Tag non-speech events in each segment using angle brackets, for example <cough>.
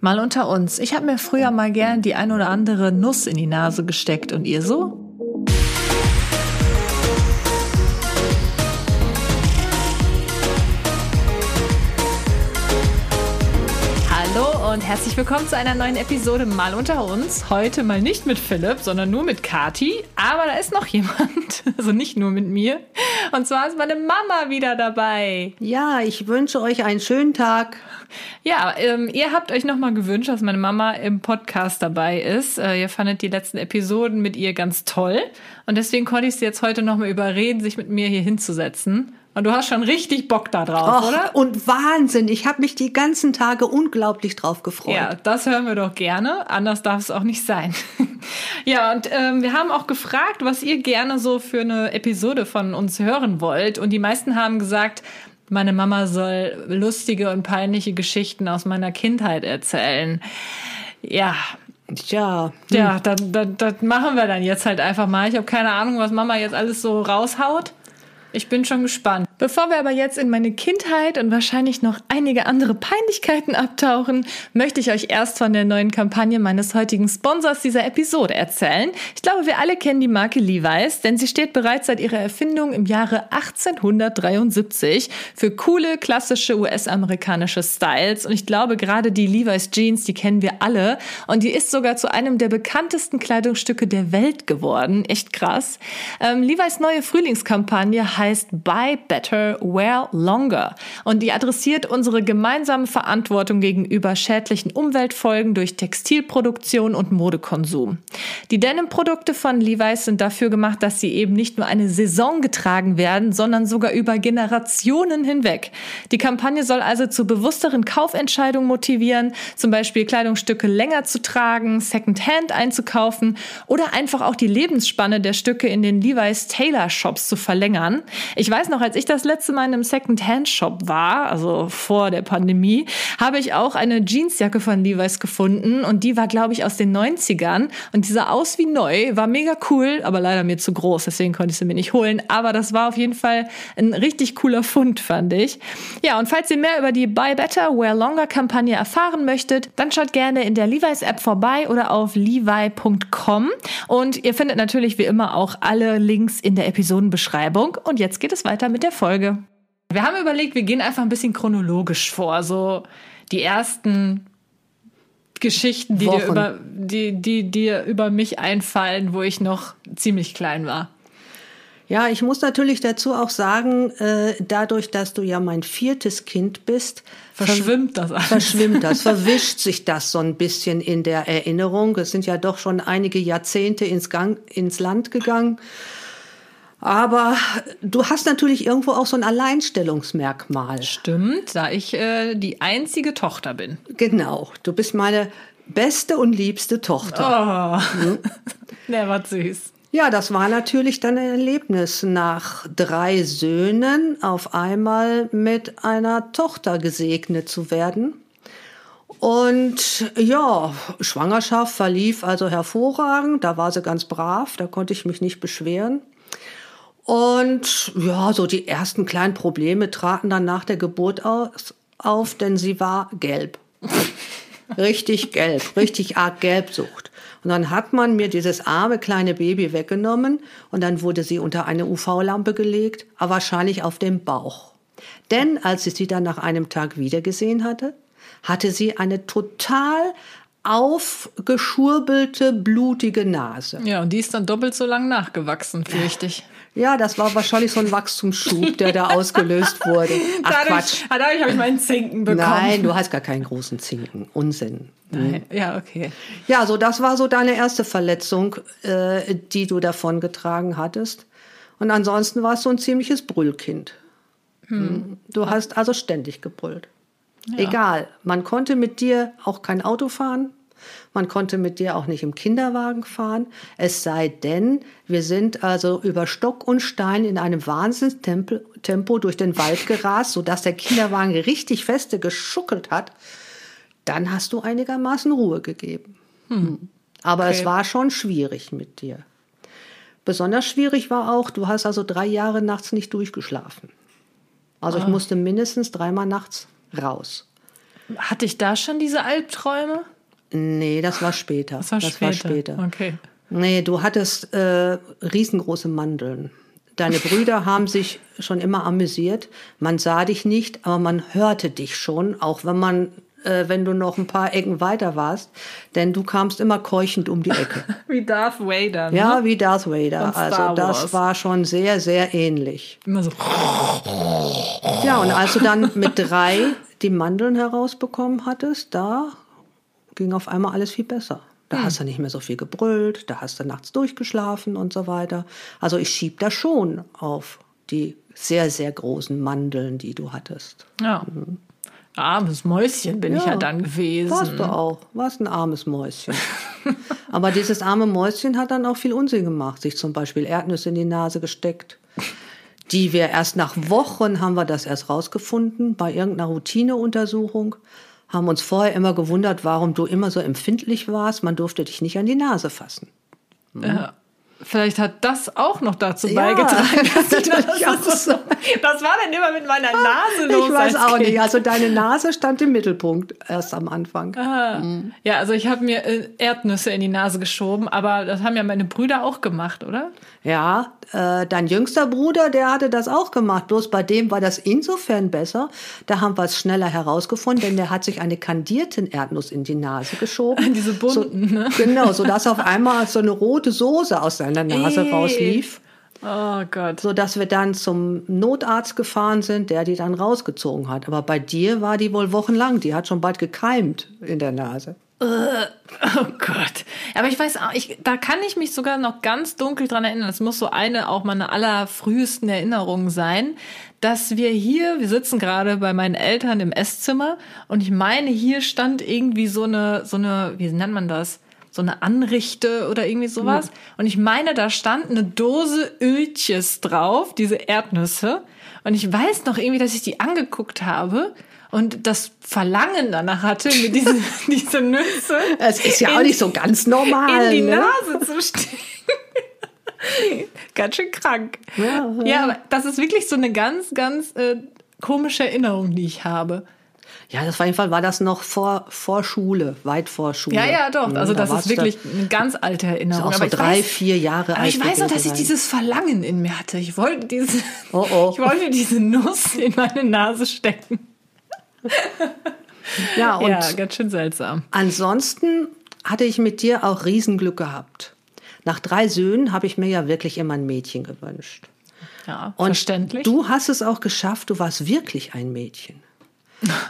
Mal unter uns. Ich habe mir früher mal gern die ein oder andere Nuss in die Nase gesteckt. Und ihr so? Und herzlich willkommen zu einer neuen Episode Mal unter uns. Heute mal nicht mit Philipp, sondern nur mit Kati. Aber da ist noch jemand, <laughs> also nicht nur mit mir. Und zwar ist meine Mama wieder dabei. Ja, ich wünsche euch einen schönen Tag. Ja, ähm, ihr habt euch nochmal gewünscht, dass meine Mama im Podcast dabei ist. Äh, ihr fandet die letzten Episoden mit ihr ganz toll. Und deswegen konnte ich sie jetzt heute nochmal überreden, sich mit mir hier hinzusetzen. Und du hast schon richtig Bock da drauf, Och, oder? Und Wahnsinn, ich habe mich die ganzen Tage unglaublich drauf gefreut. Ja, das hören wir doch gerne. Anders darf es auch nicht sein. <laughs> ja, und ähm, wir haben auch gefragt, was ihr gerne so für eine Episode von uns hören wollt. Und die meisten haben gesagt, meine Mama soll lustige und peinliche Geschichten aus meiner Kindheit erzählen. Ja, Tja, ja, das, das, das machen wir dann jetzt halt einfach mal. Ich habe keine Ahnung, was Mama jetzt alles so raushaut. Ich bin schon gespannt. Bevor wir aber jetzt in meine Kindheit und wahrscheinlich noch einige andere Peinlichkeiten abtauchen, möchte ich euch erst von der neuen Kampagne meines heutigen Sponsors dieser Episode erzählen. Ich glaube, wir alle kennen die Marke Levi's, denn sie steht bereits seit ihrer Erfindung im Jahre 1873 für coole, klassische US-amerikanische Styles. Und ich glaube, gerade die Levi's Jeans, die kennen wir alle. Und die ist sogar zu einem der bekanntesten Kleidungsstücke der Welt geworden. Echt krass. Ähm, Levi's neue Frühlingskampagne heißt Buy Better, Wear Longer und die adressiert unsere gemeinsame Verantwortung gegenüber schädlichen Umweltfolgen durch Textilproduktion und Modekonsum. Die Denim-Produkte von Levi's sind dafür gemacht, dass sie eben nicht nur eine Saison getragen werden, sondern sogar über Generationen hinweg. Die Kampagne soll also zu bewussteren Kaufentscheidungen motivieren, zum Beispiel Kleidungsstücke länger zu tragen, Secondhand einzukaufen oder einfach auch die Lebensspanne der Stücke in den Levi's Tailor Shops zu verlängern. Ich weiß noch, als ich das letzte Mal in einem Second-Hand-Shop war, also vor der Pandemie, habe ich auch eine Jeansjacke von Levi's gefunden und die war, glaube ich, aus den 90ern und die sah aus wie neu, war mega cool, aber leider mir zu groß, deswegen konnte ich sie mir nicht holen. Aber das war auf jeden Fall ein richtig cooler Fund, fand ich. Ja, und falls ihr mehr über die Buy Better, Wear Longer Kampagne erfahren möchtet, dann schaut gerne in der Levi's App vorbei oder auf levi.com und ihr findet natürlich wie immer auch alle Links in der Episodenbeschreibung. Und jetzt geht es weiter mit der Folge. Wir haben überlegt, wir gehen einfach ein bisschen chronologisch vor. So die ersten Geschichten, die dir, über, die, die dir über mich einfallen, wo ich noch ziemlich klein war. Ja, ich muss natürlich dazu auch sagen, äh, dadurch, dass du ja mein viertes Kind bist, Verschwimmt das alles? verschwimmt das, <laughs> verwischt sich das so ein bisschen in der Erinnerung. Es sind ja doch schon einige Jahrzehnte ins, Gang, ins Land gegangen. Aber du hast natürlich irgendwo auch so ein Alleinstellungsmerkmal. Stimmt, da ich äh, die einzige Tochter bin. Genau, du bist meine beste und liebste Tochter. Oh, <laughs> der war süß. Ja, das war natürlich dann ein Erlebnis, nach drei Söhnen auf einmal mit einer Tochter gesegnet zu werden. Und ja, Schwangerschaft verlief also hervorragend, da war sie ganz brav, da konnte ich mich nicht beschweren. Und ja, so die ersten kleinen Probleme traten dann nach der Geburt aus, auf, denn sie war gelb. <laughs> richtig gelb, richtig arg Gelbsucht. Und dann hat man mir dieses arme kleine Baby weggenommen und dann wurde sie unter eine UV-Lampe gelegt, aber wahrscheinlich auf dem Bauch. Denn als ich sie dann nach einem Tag wiedergesehen hatte, hatte sie eine total aufgeschurbelte, blutige Nase. Ja, und die ist dann doppelt so lang nachgewachsen, fürchte ich. Ja, das war wahrscheinlich so ein Wachstumsschub, der da ausgelöst wurde. <laughs> Ach Quatsch. Dadurch habe ich meinen Zinken bekommen. Nein, du hast gar keinen großen Zinken. Unsinn. Nein. Ja, okay. Ja, so das war so deine erste Verletzung, äh, die du davon getragen hattest. Und ansonsten warst du ein ziemliches Brüllkind. Hm. Du hast also ständig gebrüllt. Egal, man konnte mit dir auch kein Auto fahren, man konnte mit dir auch nicht im Kinderwagen fahren, es sei denn, wir sind also über Stock und Stein in einem Wahnsinnstempo Tempo durch den Wald <laughs> gerast, sodass der Kinderwagen richtig feste geschuckelt hat. Dann hast du einigermaßen Ruhe gegeben. Hm. Aber Okay. es war schon schwierig mit dir. Besonders schwierig war auch, du hast also drei Jahre nachts nicht durchgeschlafen. Also ich musste mindestens dreimal nachts raus. Hatte ich da schon diese Albträume? Nee, das war später. Das war später. War später. Okay. Nee, du hattest äh, riesengroße Mandeln. Deine Brüder <laughs> haben sich schon immer amüsiert. Man sah dich nicht, aber man hörte dich schon, auch wenn man äh, wenn du noch ein paar Ecken weiter warst, denn du kamst immer keuchend um die Ecke. <laughs> wie Darth Vader. Ne? Ja, wie Darth Vader. Also das war schon sehr, sehr ähnlich. Immer so. Ja, und als du dann mit drei die Mandeln herausbekommen hattest, da ging auf einmal alles viel besser. Da hast du nicht mehr so viel gebrüllt, da hast du nachts durchgeschlafen und so weiter. Also ich schieb da schon auf die sehr, sehr großen Mandeln, die du hattest. Ja. Armes Mäuschen bin ich ja dann gewesen. Warst du auch. Warst ein armes Mäuschen. <laughs> Aber dieses arme Mäuschen hat dann auch viel Unsinn gemacht. Sich zum Beispiel Erdnüsse in die Nase gesteckt. Die wir erst nach Wochen haben wir das erst rausgefunden bei irgendeiner Routineuntersuchung. Haben uns vorher immer gewundert, warum du immer so empfindlich warst. Man durfte dich nicht an die Nase fassen. Ja. Vielleicht hat das auch noch dazu Ja, beigetragen. <laughs> dass ich natürlich das, auch so. Was war denn immer mit meiner Nase los? Ich weiß auch kind? nicht. Also deine Nase stand im Mittelpunkt erst am Anfang. Ja, also ich habe mir äh, Erdnüsse in die Nase geschoben, aber das haben ja meine Brüder auch gemacht, oder? Ja, äh, dein jüngster Bruder, der hatte das auch gemacht. Bloß bei dem war das insofern besser. Da haben wir es schneller herausgefunden, denn der hat sich eine kandierten Erdnuss in die Nase geschoben. <laughs> Diese bunten, so, ne? Genau, sodass auf einmal so eine rote Soße aus seiner Nase Ih. rauslief. Oh Gott. Sodass wir dann zum Notarzt gefahren sind, der die dann rausgezogen hat. Aber bei dir war die wohl wochenlang. Die hat schon bald gekeimt in der Nase. Oh Gott. Aber ich weiß auch, ich, da kann ich mich sogar noch ganz dunkel dran erinnern. Das muss so eine auch meine allerfrühesten Erinnerungen sein, dass wir hier, wir sitzen gerade bei meinen Eltern im Esszimmer und ich meine, hier stand irgendwie so eine, so eine, wie nennt man das? So eine Anrichte oder irgendwie sowas. Und ich meine, da stand eine Dose Öltjes drauf, diese Erdnüsse. Und ich weiß noch irgendwie, dass ich die angeguckt habe und das Verlangen danach hatte, mir diese, <laughs> <laughs> diese Nüsse Es ist ja auch in- nicht so ganz normal. in die ne? Nase zu stecken. <laughs> ganz schön krank. Ja, Ja, aber das ist wirklich so eine ganz, ganz äh, komische Erinnerung, die ich habe. Ja, das war auf jeden Fall war das noch vor, vor Schule, weit vor Schule. Ja, ja, doch. Mhm, Also da das ist wirklich du eine ganz alte Erinnerung. auch so ich drei, weiß, vier Jahre aber alt. ich weiß noch, dass ich dieses Verlangen in mir hatte. Ich wollte diese, <laughs> Oh, oh. <laughs> ich wollte diese Nuss in meine Nase stecken. Ja, <laughs> und ja, ganz schön seltsam. ansonsten hatte ich mit dir auch Riesenglück gehabt. Nach drei Söhnen habe ich mir ja wirklich immer ein Mädchen gewünscht. Ja, Und verständlich. du hast es auch geschafft, du warst wirklich ein Mädchen.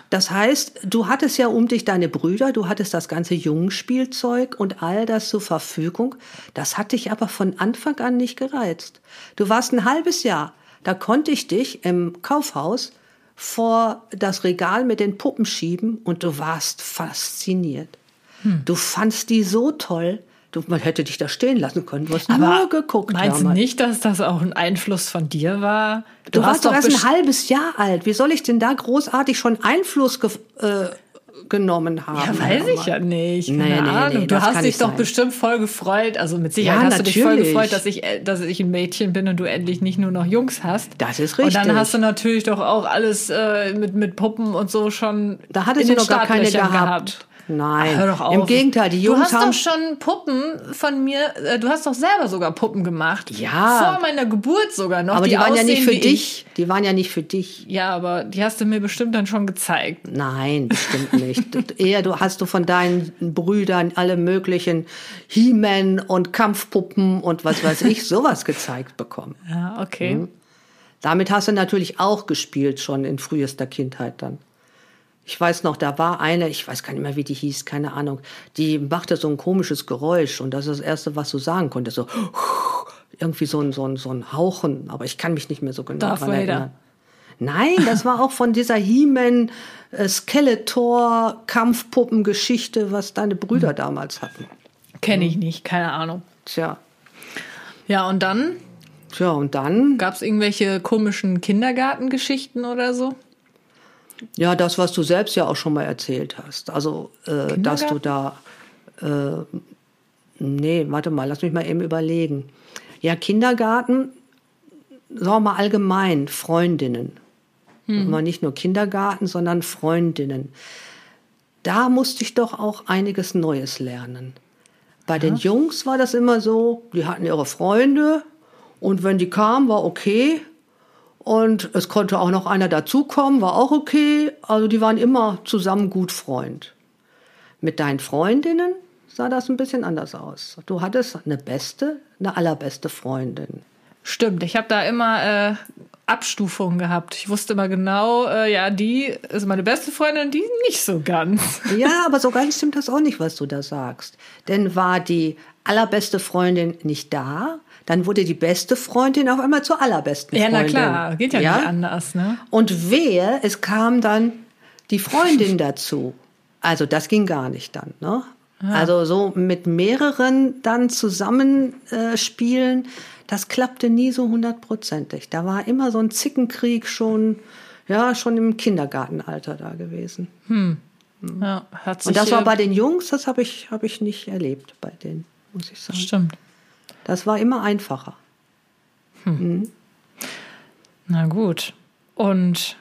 Das heißt, du hattest ja um dich deine Brüder, du hattest das ganze Jungenspielzeug und all das zur Verfügung. Das hat dich aber von Anfang an nicht gereizt. Du warst ein halbes Jahr, da konnte ich dich im Kaufhaus vor das Regal mit den Puppen schieben und du warst fasziniert. Hm. Du fandst die so toll, du, man hätte dich da stehen lassen können. Du hast nur geguckt. Meinst du damals. nicht, dass das auch ein Einfluss von dir war? Du, warst doch erst ein halbes Jahr alt. Wie soll ich denn da großartig schon Einfluss äh, genommen haben? Ja, weiß ich ja nicht. Keine Nee, nee, nee, Ahnung. du hast dich doch sein. bestimmt voll gefreut. Also mit Sicherheit Ja, hast du dich voll natürlich. gefreut, dass ich, äh, dass ich ein Mädchen bin und du endlich nicht nur noch Jungs hast. Das ist Und dann richtig. hast du natürlich doch auch alles äh, mit, mit Puppen und so schon. Da hattest in du den noch gar keine Startlöchern gehabt. Nein, Hör doch auf. im Gegenteil, die Du Jungs hast haben doch schon Puppen von mir, äh, du hast doch selber sogar Puppen gemacht. Ja. Vor meiner Geburt sogar noch. aber die, waren ja nicht für dich. Die waren ja nicht für dich. Ich. Ja, aber die hast du mir bestimmt dann schon gezeigt. Nein, bestimmt nicht. Eher du hast du von deinen Brüdern alle möglichen He-Man und Kampfpuppen und was weiß ich sowas gezeigt bekommen. Ja, okay. Mhm. Damit hast du natürlich auch gespielt schon in frühester Kindheit dann. Ich weiß noch, da war eine, ich weiß gar nicht mehr, wie die hieß, keine Ahnung, die machte so ein komisches Geräusch und das ist das Erste, was du sagen konntest, so irgendwie so ein, so ein, so ein Hauchen, aber ich kann mich nicht mehr so genau Darth dran Vader. erinnern. Nein, das war auch von dieser He-Man äh, Skeletor Kampfpuppengeschichte, was deine Brüder damals hatten. Kenne ich nicht, keine Ahnung. Tja, Ja, und dann tja, und dann gab es irgendwelche komischen Kindergartengeschichten oder so? Ja, das, was du selbst ja auch schon mal erzählt hast. Also, äh, dass du da. Äh, nee, warte mal, lass mich mal eben überlegen. Ja, Kindergarten, sagen wir mal allgemein, Freundinnen. Mal nicht nur Kindergarten, sondern Freundinnen. da musste ich doch auch einiges Neues lernen. Bei den Jungs war das immer so, die hatten ihre Freunde und wenn die kamen, war okay. Und es konnte auch noch einer dazukommen, war auch okay. Also die waren immer zusammen gut Freund. Mit deinen Freundinnen sah das ein bisschen anders aus. Du hattest eine beste, eine allerbeste Freundin. Stimmt, ich habe da immer äh, Abstufungen gehabt. Ich wusste immer genau, äh, ja, die ist meine beste Freundin, die nicht so ganz. <laughs> Ja, aber so ganz stimmt das auch nicht, was du da sagst. Denn war die allerbeste Freundin nicht da, dann wurde die beste Freundin auf einmal zur allerbesten Ja, Freundin. na klar, geht ja, nicht anders, ne? Und wehe, es kam dann die Freundin <laughs> dazu. Also das ging gar nicht dann. Ne? Also so mit mehreren dann zusammenspielen, äh, das klappte nie so hundertprozentig. Da war immer so ein Zickenkrieg schon, ja, schon im Kindergartenalter da gewesen. Ja, hat sich, Und das war bei den Jungs, das habe ich, hab ich nicht erlebt bei denen, muss ich sagen. Stimmt. Das war immer einfacher. Na gut. Und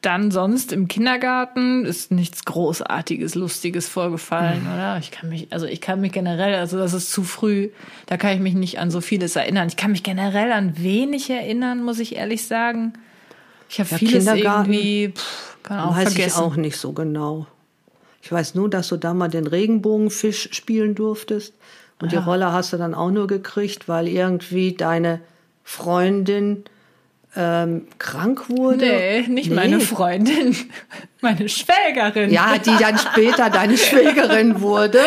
dann sonst im Kindergarten ist nichts Großartiges, Lustiges vorgefallen, oder? Ich kann mich, also ich kann mich generell, also das ist zu früh, da kann ich mich nicht an so vieles erinnern. Ich kann mich generell an wenig erinnern, muss ich ehrlich sagen. Ich habe Ja, vieles Kindergarten irgendwie, pff, kann auch Weiß vergessen. ich auch nicht so genau. Ich weiß nur, dass du da mal den Regenbogenfisch spielen durftest. Und die Rolle hast du dann auch nur gekriegt, weil irgendwie deine Freundin ähm, krank wurde. Nee, nicht meine Freundin, <laughs> meine Schwägerin. Ja, die dann später deine Schwägerin wurde.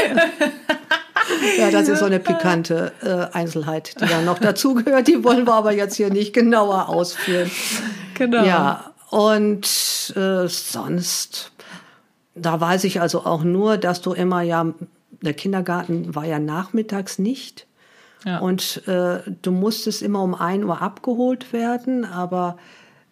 Ja, das ist so eine pikante äh, Einzelheit, die dann noch dazugehört. Die wollen wir aber jetzt hier nicht genauer ausführen. genau. Ja, und äh, sonst, da weiß ich also auch nur, dass du immer ja, der Kindergarten war ja nachmittags nicht. Ja. Und äh, du musstest immer um 1 Uhr abgeholt werden, aber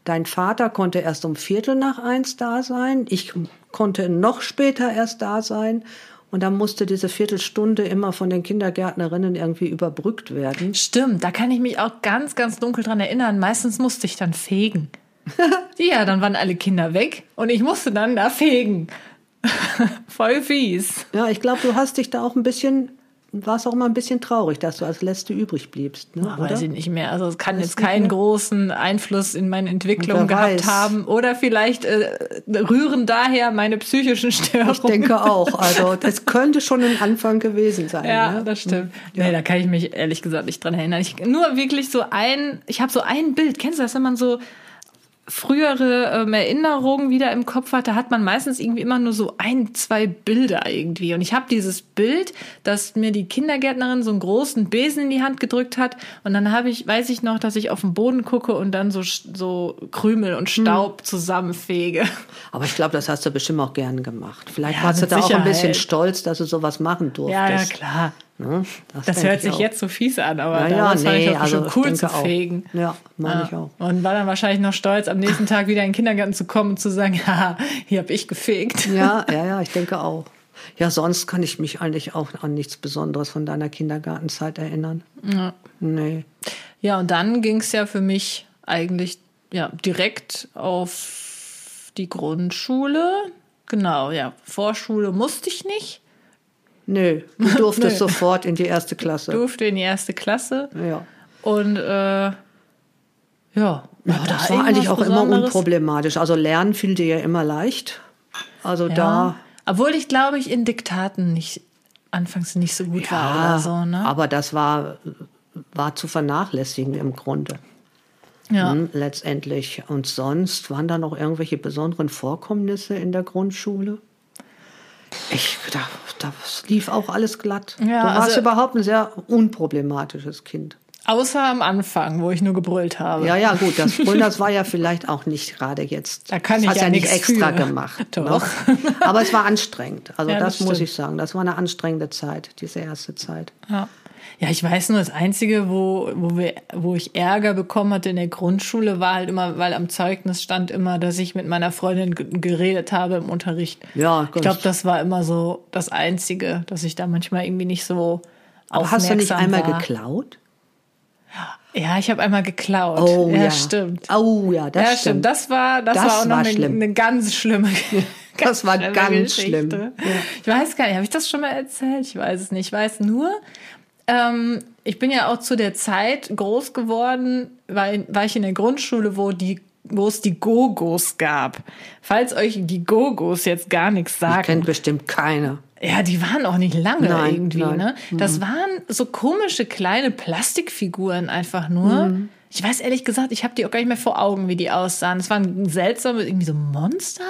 dein Vater konnte erst um Viertel nach eins da sein. Ich konnte noch später erst da sein. Und dann musste diese Viertelstunde immer von den Kindergärtnerinnen irgendwie überbrückt werden. Stimmt, da kann ich mich auch ganz, ganz dunkel dran erinnern. Meistens musste ich dann fegen. <laughs> ja, dann waren alle Kinder weg und ich musste dann da fegen. <laughs> Voll fies. Ja, ich glaube, du hast dich da auch ein bisschen, warst auch mal ein bisschen traurig, dass du als Letzte übrig bliebst. Ne? Weiß ich nicht mehr. Also es kann Weiß jetzt keinen großen Einfluss in meine Entwicklung gehabt weiß. haben. Oder vielleicht äh, rühren daher meine psychischen Störungen. Ich denke auch. Also das <laughs> könnte schon ein Anfang gewesen sein. Ja, ne? das stimmt. Nee, da kann ich mich ehrlich gesagt nicht dran erinnern. Ich, nur wirklich so ein, ich habe so ein Bild. Kennst du das, wenn man so frühere ähm, Erinnerungen wieder im Kopf hat, da hat man meistens irgendwie immer nur so ein, zwei Bilder irgendwie. Und ich habe dieses Bild, dass mir die Kindergärtnerin so einen großen Besen in die Hand gedrückt hat. Und dann habe ich, weiß ich noch, dass ich auf den Boden gucke und dann so, so Krümel und Staub zusammenfege. Aber ich glaube, das hast du bestimmt auch gern gemacht. Vielleicht Ja, warst du da auch ein bisschen Sicherheit. stolz, dass du sowas machen durftest. Ja, ja, klar. Ne? Das denk hört ich sich auch. jetzt so fies an, aber Ja, ja, damals fand ich nee, das also schon cool zu auch. fegen. Ja, meine ich auch. Und war dann wahrscheinlich noch stolz, am nächsten Tag wieder in den Kindergarten zu kommen und zu sagen, <laughs> ja, hier habe ich gefegt. Ja, <laughs> ja, ja, ich denke auch. Ja, sonst kann ich mich eigentlich auch an nichts Besonderes von deiner Kindergartenzeit erinnern. Ja, Nee. ja und dann ging es ja für mich eigentlich ja, direkt auf die Grundschule. Genau, ja, Vorschule musste ich nicht. Nö, <laughs> du durftest Nee. sofort in die erste Klasse. Durfte in die erste Klasse. Ja. Und äh, ja, Ja, da das war eigentlich auch immer Besonderes? unproblematisch. Also lernen fiel dir ja immer leicht. Also Ja. da Obwohl ich, glaube ich, in Diktaten nicht anfangs nicht so gut war oder so, ne? aber das war, war zu vernachlässigen im Grunde. ja. Hm, letztendlich. Und sonst waren da noch irgendwelche besonderen Vorkommnisse in der Grundschule? Ich, da, das lief auch alles glatt. Ja, du warst also- überhaupt ein sehr unproblematisches Kind. Außer am Anfang, wo ich nur gebrüllt habe. Ja, ja, gut, das Brüllen, das war ja <laughs> vielleicht auch nicht gerade jetzt. Da kann das ich ja ja nicht nichts extra für. gemacht. Doch. Ne? Aber es war anstrengend. Also Ja, das, das muss ich sagen. Das war eine anstrengende Zeit, diese erste Zeit. Ja. Ja, ich weiß nur, das Einzige, wo, wo, wir, wo ich Ärger bekommen hatte in der Grundschule, war halt immer, weil am Zeugnis stand immer, dass ich mit meiner Freundin ge- geredet habe im Unterricht. Ja, Ich ganz- glaube, das war immer so das Einzige, dass ich da manchmal irgendwie nicht so Aber hast du nicht einmal war. geklaut? Ja, ich habe einmal geklaut. Oh ja, ja, stimmt. Oh ja, das ja, stimmt. stimmt. Das war, das, Das war auch noch war eine, eine ganz schlimme <laughs> das <laughs> war schlimme ganz Geschichte. schlimm. Ja. Ich weiß gar nicht, habe ich das schon mal erzählt? Ich weiß es nicht. Ich weiß nur, ähm, ich bin ja auch zu der Zeit groß geworden, weil war ich in der Grundschule, wo die wo es die Gogos gab. Falls euch die Gogos jetzt gar nichts sagen. Kennt bestimmt keiner. Ja, die waren auch nicht lange Nein, irgendwie, nein. Mhm. ne? Das waren so komische kleine Plastikfiguren einfach nur. Mhm. Ich weiß ehrlich gesagt, ich habe die auch gar nicht mehr vor Augen, wie die aussahen. Das waren seltsame, irgendwie so Monster.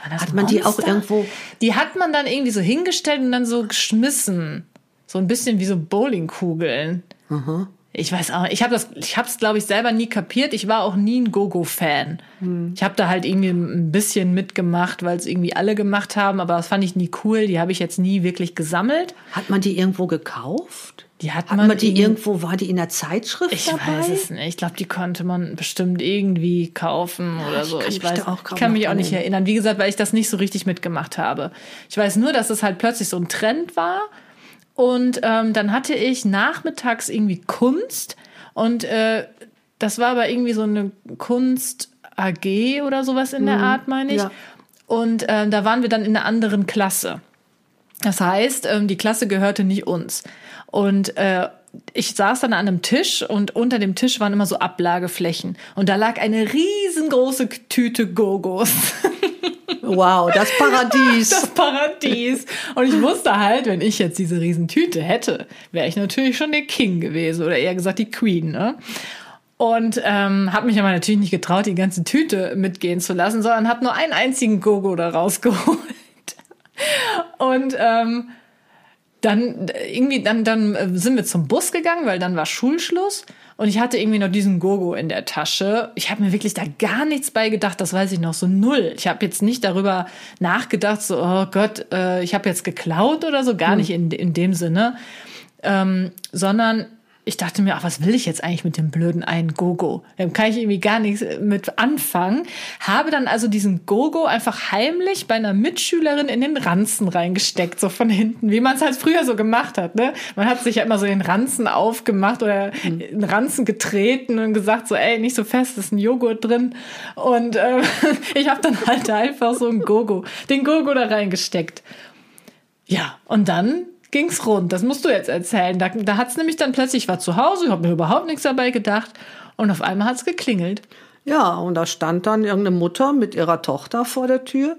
Hat man die auch Monster? irgendwo- Die hat man dann irgendwie so hingestellt und dann so geschmissen. So ein bisschen wie so Bowlingkugeln. Ich weiß auch, ich habe das, ich habe es glaube ich selber nie kapiert. Ich war auch nie ein Gogo-Fan. Hm. Ich habe da halt irgendwie ein bisschen mitgemacht, weil es irgendwie alle gemacht haben, aber das fand ich nie cool. Die habe ich jetzt nie wirklich gesammelt. Hat man die irgendwo gekauft? Die hat Hat man, man die irgendwo, war die in der Zeitschrift Ich dabei? weiß es nicht. Ich glaube, die konnte man bestimmt irgendwie kaufen oder ich so. kann Ich weiß, ich kann mich auch nicht erinnern. Wie gesagt, weil ich das nicht so richtig mitgemacht habe. Ich weiß nur, dass es halt plötzlich so ein Trend war. Und ähm, dann hatte ich nachmittags irgendwie Kunst. Und äh, das war aber irgendwie so eine Kunst AG oder sowas in der Art, meine ich. ja. Und ähm, da waren wir dann in einer anderen Klasse. Das heißt, ähm, die Klasse gehörte nicht uns. Und äh, ich saß dann an einem Tisch und unter dem Tisch waren immer so Ablageflächen. Und da lag eine riesengroße Tüte Gogos. <laughs> Wow, das Paradies. <laughs> Das Paradies. Und ich wusste halt, wenn ich jetzt diese Riesentüte hätte, wäre ich natürlich schon der King gewesen oder eher gesagt die Queen. Ne? Und ähm, habe mich aber natürlich nicht getraut, die ganze Tüte mitgehen zu lassen, sondern habe nur einen einzigen Gogo da rausgeholt. Und ähm, dann äh, irgendwie, dann, dann äh, sind wir zum Bus gegangen, weil dann war Schulschluss. Und ich hatte irgendwie noch diesen Gogo in der Tasche. Ich habe mir wirklich da gar nichts bei gedacht, das weiß ich noch so null. Ich habe jetzt nicht darüber nachgedacht, so, oh Gott, äh, ich habe jetzt geklaut oder so, gar nicht in, in dem Sinne. Ähm, sondern ich dachte mir, ach, was will ich jetzt eigentlich mit dem blöden einen Gogo? Dem kann ich irgendwie gar nichts mit anfangen. Habe dann also diesen Gogo einfach heimlich bei einer Mitschülerin in den Ranzen reingesteckt, so von hinten, wie man es halt früher so gemacht hat. Ne? Man hat sich ja immer so den Ranzen aufgemacht oder den Ranzen getreten und gesagt so, ey, nicht so fest, ist ein Joghurt drin. Und äh, <laughs> ich habe dann halt einfach so einen Gogo, den Gogo da reingesteckt. Ja, und dann ging's rund. Das musst du jetzt erzählen. Da, da hat's nämlich dann plötzlich, ich war zu Hause, ich habe mir überhaupt nichts dabei gedacht. Und auf einmal hat's geklingelt. Ja, und da stand dann irgendeine Mutter mit ihrer Tochter vor der Tür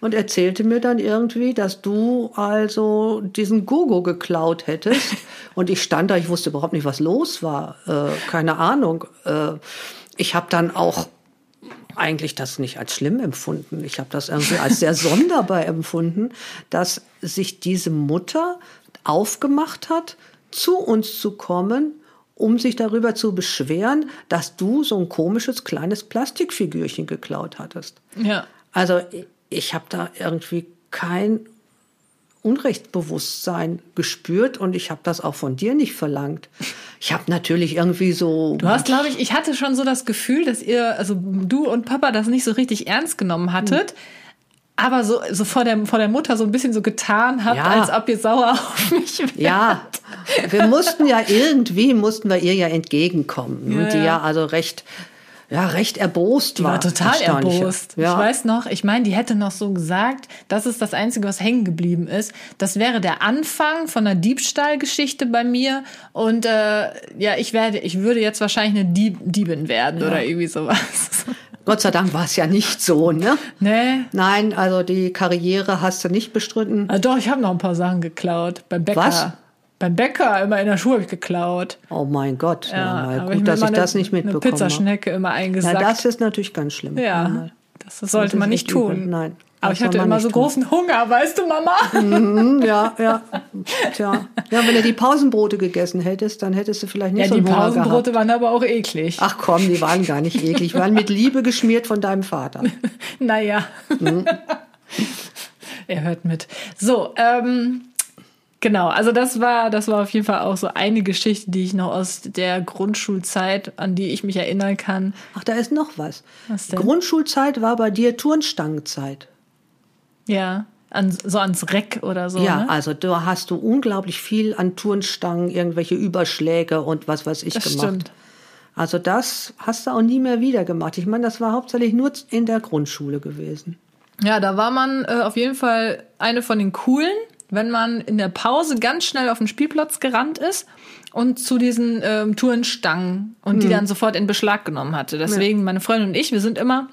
und erzählte mir dann irgendwie, dass du also diesen Gogo geklaut hättest. Und ich stand da, ich wusste überhaupt nicht, was los war. Äh, keine Ahnung. Äh, ich habe dann auch eigentlich das nicht als schlimm empfunden. Ich habe das irgendwie als sehr sonderbar empfunden, dass sich diese Mutter aufgemacht hat, zu uns zu kommen, um sich darüber zu beschweren, dass du so ein komisches kleines Plastikfigürchen geklaut hattest. Ja. Also ich habe da irgendwie kein Unrechtsbewusstsein gespürt und ich habe das auch von dir nicht verlangt. Ich habe natürlich irgendwie so. Du hast, glaube ich, ich hatte schon so das Gefühl, dass ihr, also du und Papa das nicht so richtig ernst genommen hattet. Aber so, so vor, der, vor der Mutter so ein bisschen so getan habt, Ja. als ob ihr sauer <laughs> auf mich wärt. Ja, wir mussten ja irgendwie, mussten wir ihr ja entgegenkommen. Ja, die ja also recht, ja, recht erbost Die war. war total erbost. Ja. Ich weiß noch, ich meine, die hätte noch so gesagt, das ist das Einzige, was hängen geblieben ist. Das wäre der Anfang von einer Diebstahlgeschichte bei mir. Und äh, ja, ich werde, ich würde jetzt wahrscheinlich eine Dieb Diebin werden oder irgendwie sowas. <laughs> Gott sei Dank war es ja nicht so, ne? nee. Nein, also die Karriere hast du nicht bestritten. Ah, doch, ich habe noch ein paar Sachen geklaut. Beim Bäcker. Was? Beim Bäcker, immer in der Schule ich geklaut. Oh mein Gott, ja, hab gut, mir dass ich eine- das nicht Eine mitbekommen habe. Pizzaschnecke immer Ja, eingesackt. das ist natürlich ganz schlimm. Ja, das sollte ist man nicht echt übel. tun. Nein, Aber das ich hatte immer so tun. großen Hunger, weißt du, Mama? Hm, ja, ja. <laughs> Tja. Ja, wenn du die Pausenbrote gegessen hättest, dann hättest du vielleicht nicht Ja, so die einen Hunger gehabt. Pausenbrote waren aber auch eklig. Ach komm, die waren gar nicht eklig. Die waren mit Liebe geschmiert von deinem Vater. <laughs> Naja. Mhm. <laughs> er hört mit. So, ähm, genau. Also das war, das war auf jeden Fall auch so eine Geschichte, die ich noch aus der Grundschulzeit, an die ich mich erinnern kann. Ach, da ist noch was. Was denn? Grundschulzeit war bei dir Turnstangenzeit. Ja, an, so ans Reck oder so. ja, ne? also da hast du unglaublich viel an Turnstangen, irgendwelche Überschläge und was weiß ich Das gemacht. stimmt. Also das hast du auch nie mehr wieder gemacht. Ich meine, das war hauptsächlich nur in der Grundschule gewesen. Ja, da war man äh, auf jeden Fall eine von den coolen, wenn man in der Pause ganz schnell auf den Spielplatz gerannt ist und zu diesen ähm, Tourenstangen und die dann sofort in Beschlag genommen hatte. Deswegen, meine Freundin und ich, wir sind immer,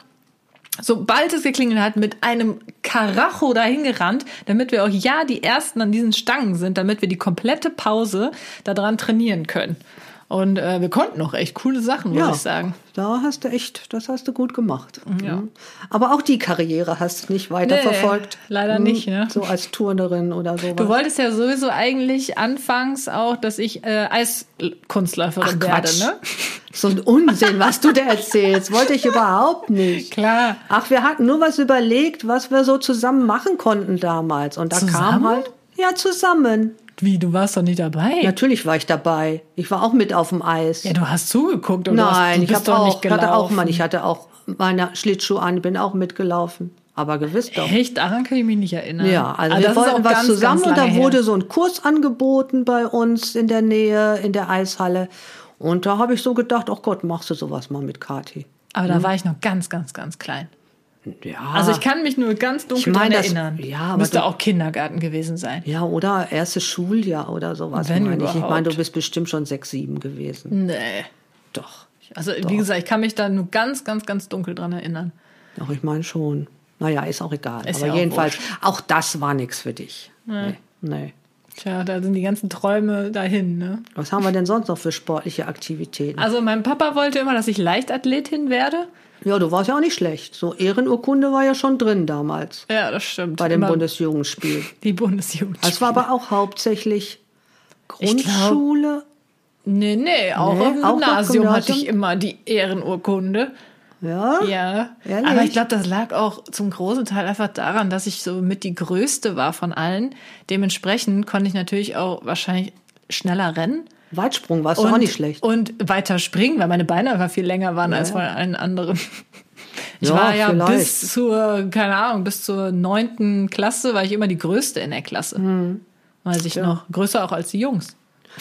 sobald es geklingelt hat, mit einem Karacho dahin gerannt, damit wir auch ja die Ersten an diesen Stangen sind, damit wir die komplette Pause daran trainieren können. Und äh, wir konnten auch echt coole Sachen, muss ich sagen. Da hast du echt, das hast du gut gemacht. Ja. Mhm. Aber auch die Karriere hast du nicht weiterverfolgt. Nee, leider Mhm. nicht, ne? So als Turnerin oder sowas. Du wolltest ja sowieso eigentlich anfangs auch, dass ich äh, Eiskunstläuferin Ach, werde, ne? So ein Unsinn, was du da erzählst. Wollte ich überhaupt nicht. Klar. Ach, wir hatten nur was überlegt, was wir so zusammen machen konnten damals. Und da kam Zusammen? halt, ja, zusammen. Wie, du warst doch nicht dabei? Natürlich war ich dabei. Ich war auch mit auf dem Eis. Ja, du hast zugeguckt oder hast, Nein, du ich bist hab doch auch, nicht hatte auch mal, ich hatte auch meine Schlittschuhe an, bin auch mitgelaufen. Aber gewiss doch. Echt, daran kann ich mich nicht erinnern. Ja, also Aber wir wollten was ganz, zusammen ganz und da lange her. wurde so ein Kurs angeboten bei uns in der Nähe, in der Eishalle. Und da habe ich so gedacht, oh Gott, machst du sowas mal mit Kati? Aber da war ich noch ganz, ganz, ganz klein. Ja. Also ich kann mich nur ganz dunkel Ich mein, daran das- erinnern. ja, Müsste du- auch Kindergarten gewesen sein. ja, oder erstes Schuljahr oder sowas. Wenn meine ich. ich meine, du bist bestimmt schon sechs, sieben gewesen. Nee. Doch. Also wie gesagt, ich kann mich da nur ganz, ganz, ganz dunkel dran erinnern. Doch, ich meine schon. Naja, ist auch egal. Ist Aber ja auch jedenfalls, auch das war nichts für dich. Nee. nee. Tja, da sind die ganzen Träume dahin, ne? Was haben wir denn sonst noch für sportliche Aktivitäten? Also mein Papa wollte immer, dass ich Leichtathletin werde. Ja, du warst ja auch nicht schlecht. So Ehrenurkunde war ja schon drin damals Ja, das stimmt. bei dem Bundesjugendspiel. <laughs> Die Bundesjugend. Es war aber auch hauptsächlich Ich glaub- Grundschule. Nee, nee, auch Nee, im auch noch Gymnasium hatte Gymnasium? ich immer die Ehrenurkunde. Ja? Ja. Ehrlich? Aber ich glaube, das lag auch zum großen Teil einfach daran, dass ich so mit die größte war von allen. Dementsprechend konnte ich natürlich auch wahrscheinlich schneller rennen. Weitsprung warst du auch nicht schlecht. Und weiter springen, weil meine Beine einfach viel länger waren als von allen anderen. <laughs> Ich Ja, war ja vielleicht. bis zur, keine Ahnung, bis zur neunten Klasse war ich immer die Größte in der Klasse. Hm. Weiß ich noch. Größer auch als die Jungs.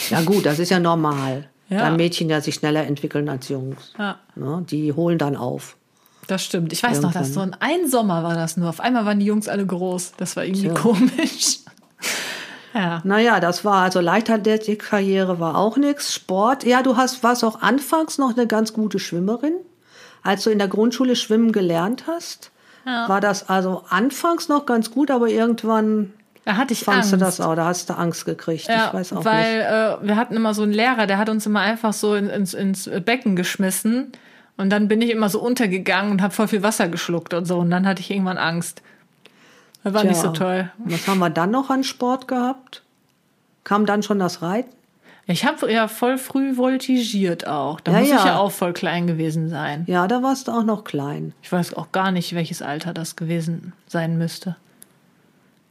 Ja gut, das ist ja normal. Ja. Da Mädchen ja sich schneller entwickeln als Jungs. Ja. Ne? Die holen dann auf. Das stimmt. Ich weiß noch, dass so ein, ein Sommer war das nur. Auf einmal waren die Jungs alle groß. Das war irgendwie komisch. <laughs> ja. Naja, das war also Leichtathletikkarriere war auch nichts. Sport, ja, du hast, warst auch anfangs noch eine ganz gute Schwimmerin. Als du in der Grundschule schwimmen gelernt hast, war das also anfangs noch ganz gut, aber irgendwann Da hatte ich fandst Angst. du das auch, da hast du Angst gekriegt. Ja, ich weiß auch weil nicht. Äh, wir hatten immer so einen Lehrer, der hat uns immer einfach so in, ins, ins Becken geschmissen. Und dann bin ich immer so untergegangen und habe voll viel Wasser geschluckt und so. Und dann hatte ich irgendwann Angst. Das war nicht so Tja, toll. Was haben wir dann noch an Sport gehabt? Kam dann schon das Reiten? Ich habe ja voll früh voltigiert auch. Da Ja, muss ich ja. ja auch voll klein gewesen sein. Ja, da warst du auch noch klein. Ich weiß auch gar nicht, welches Alter das gewesen sein müsste.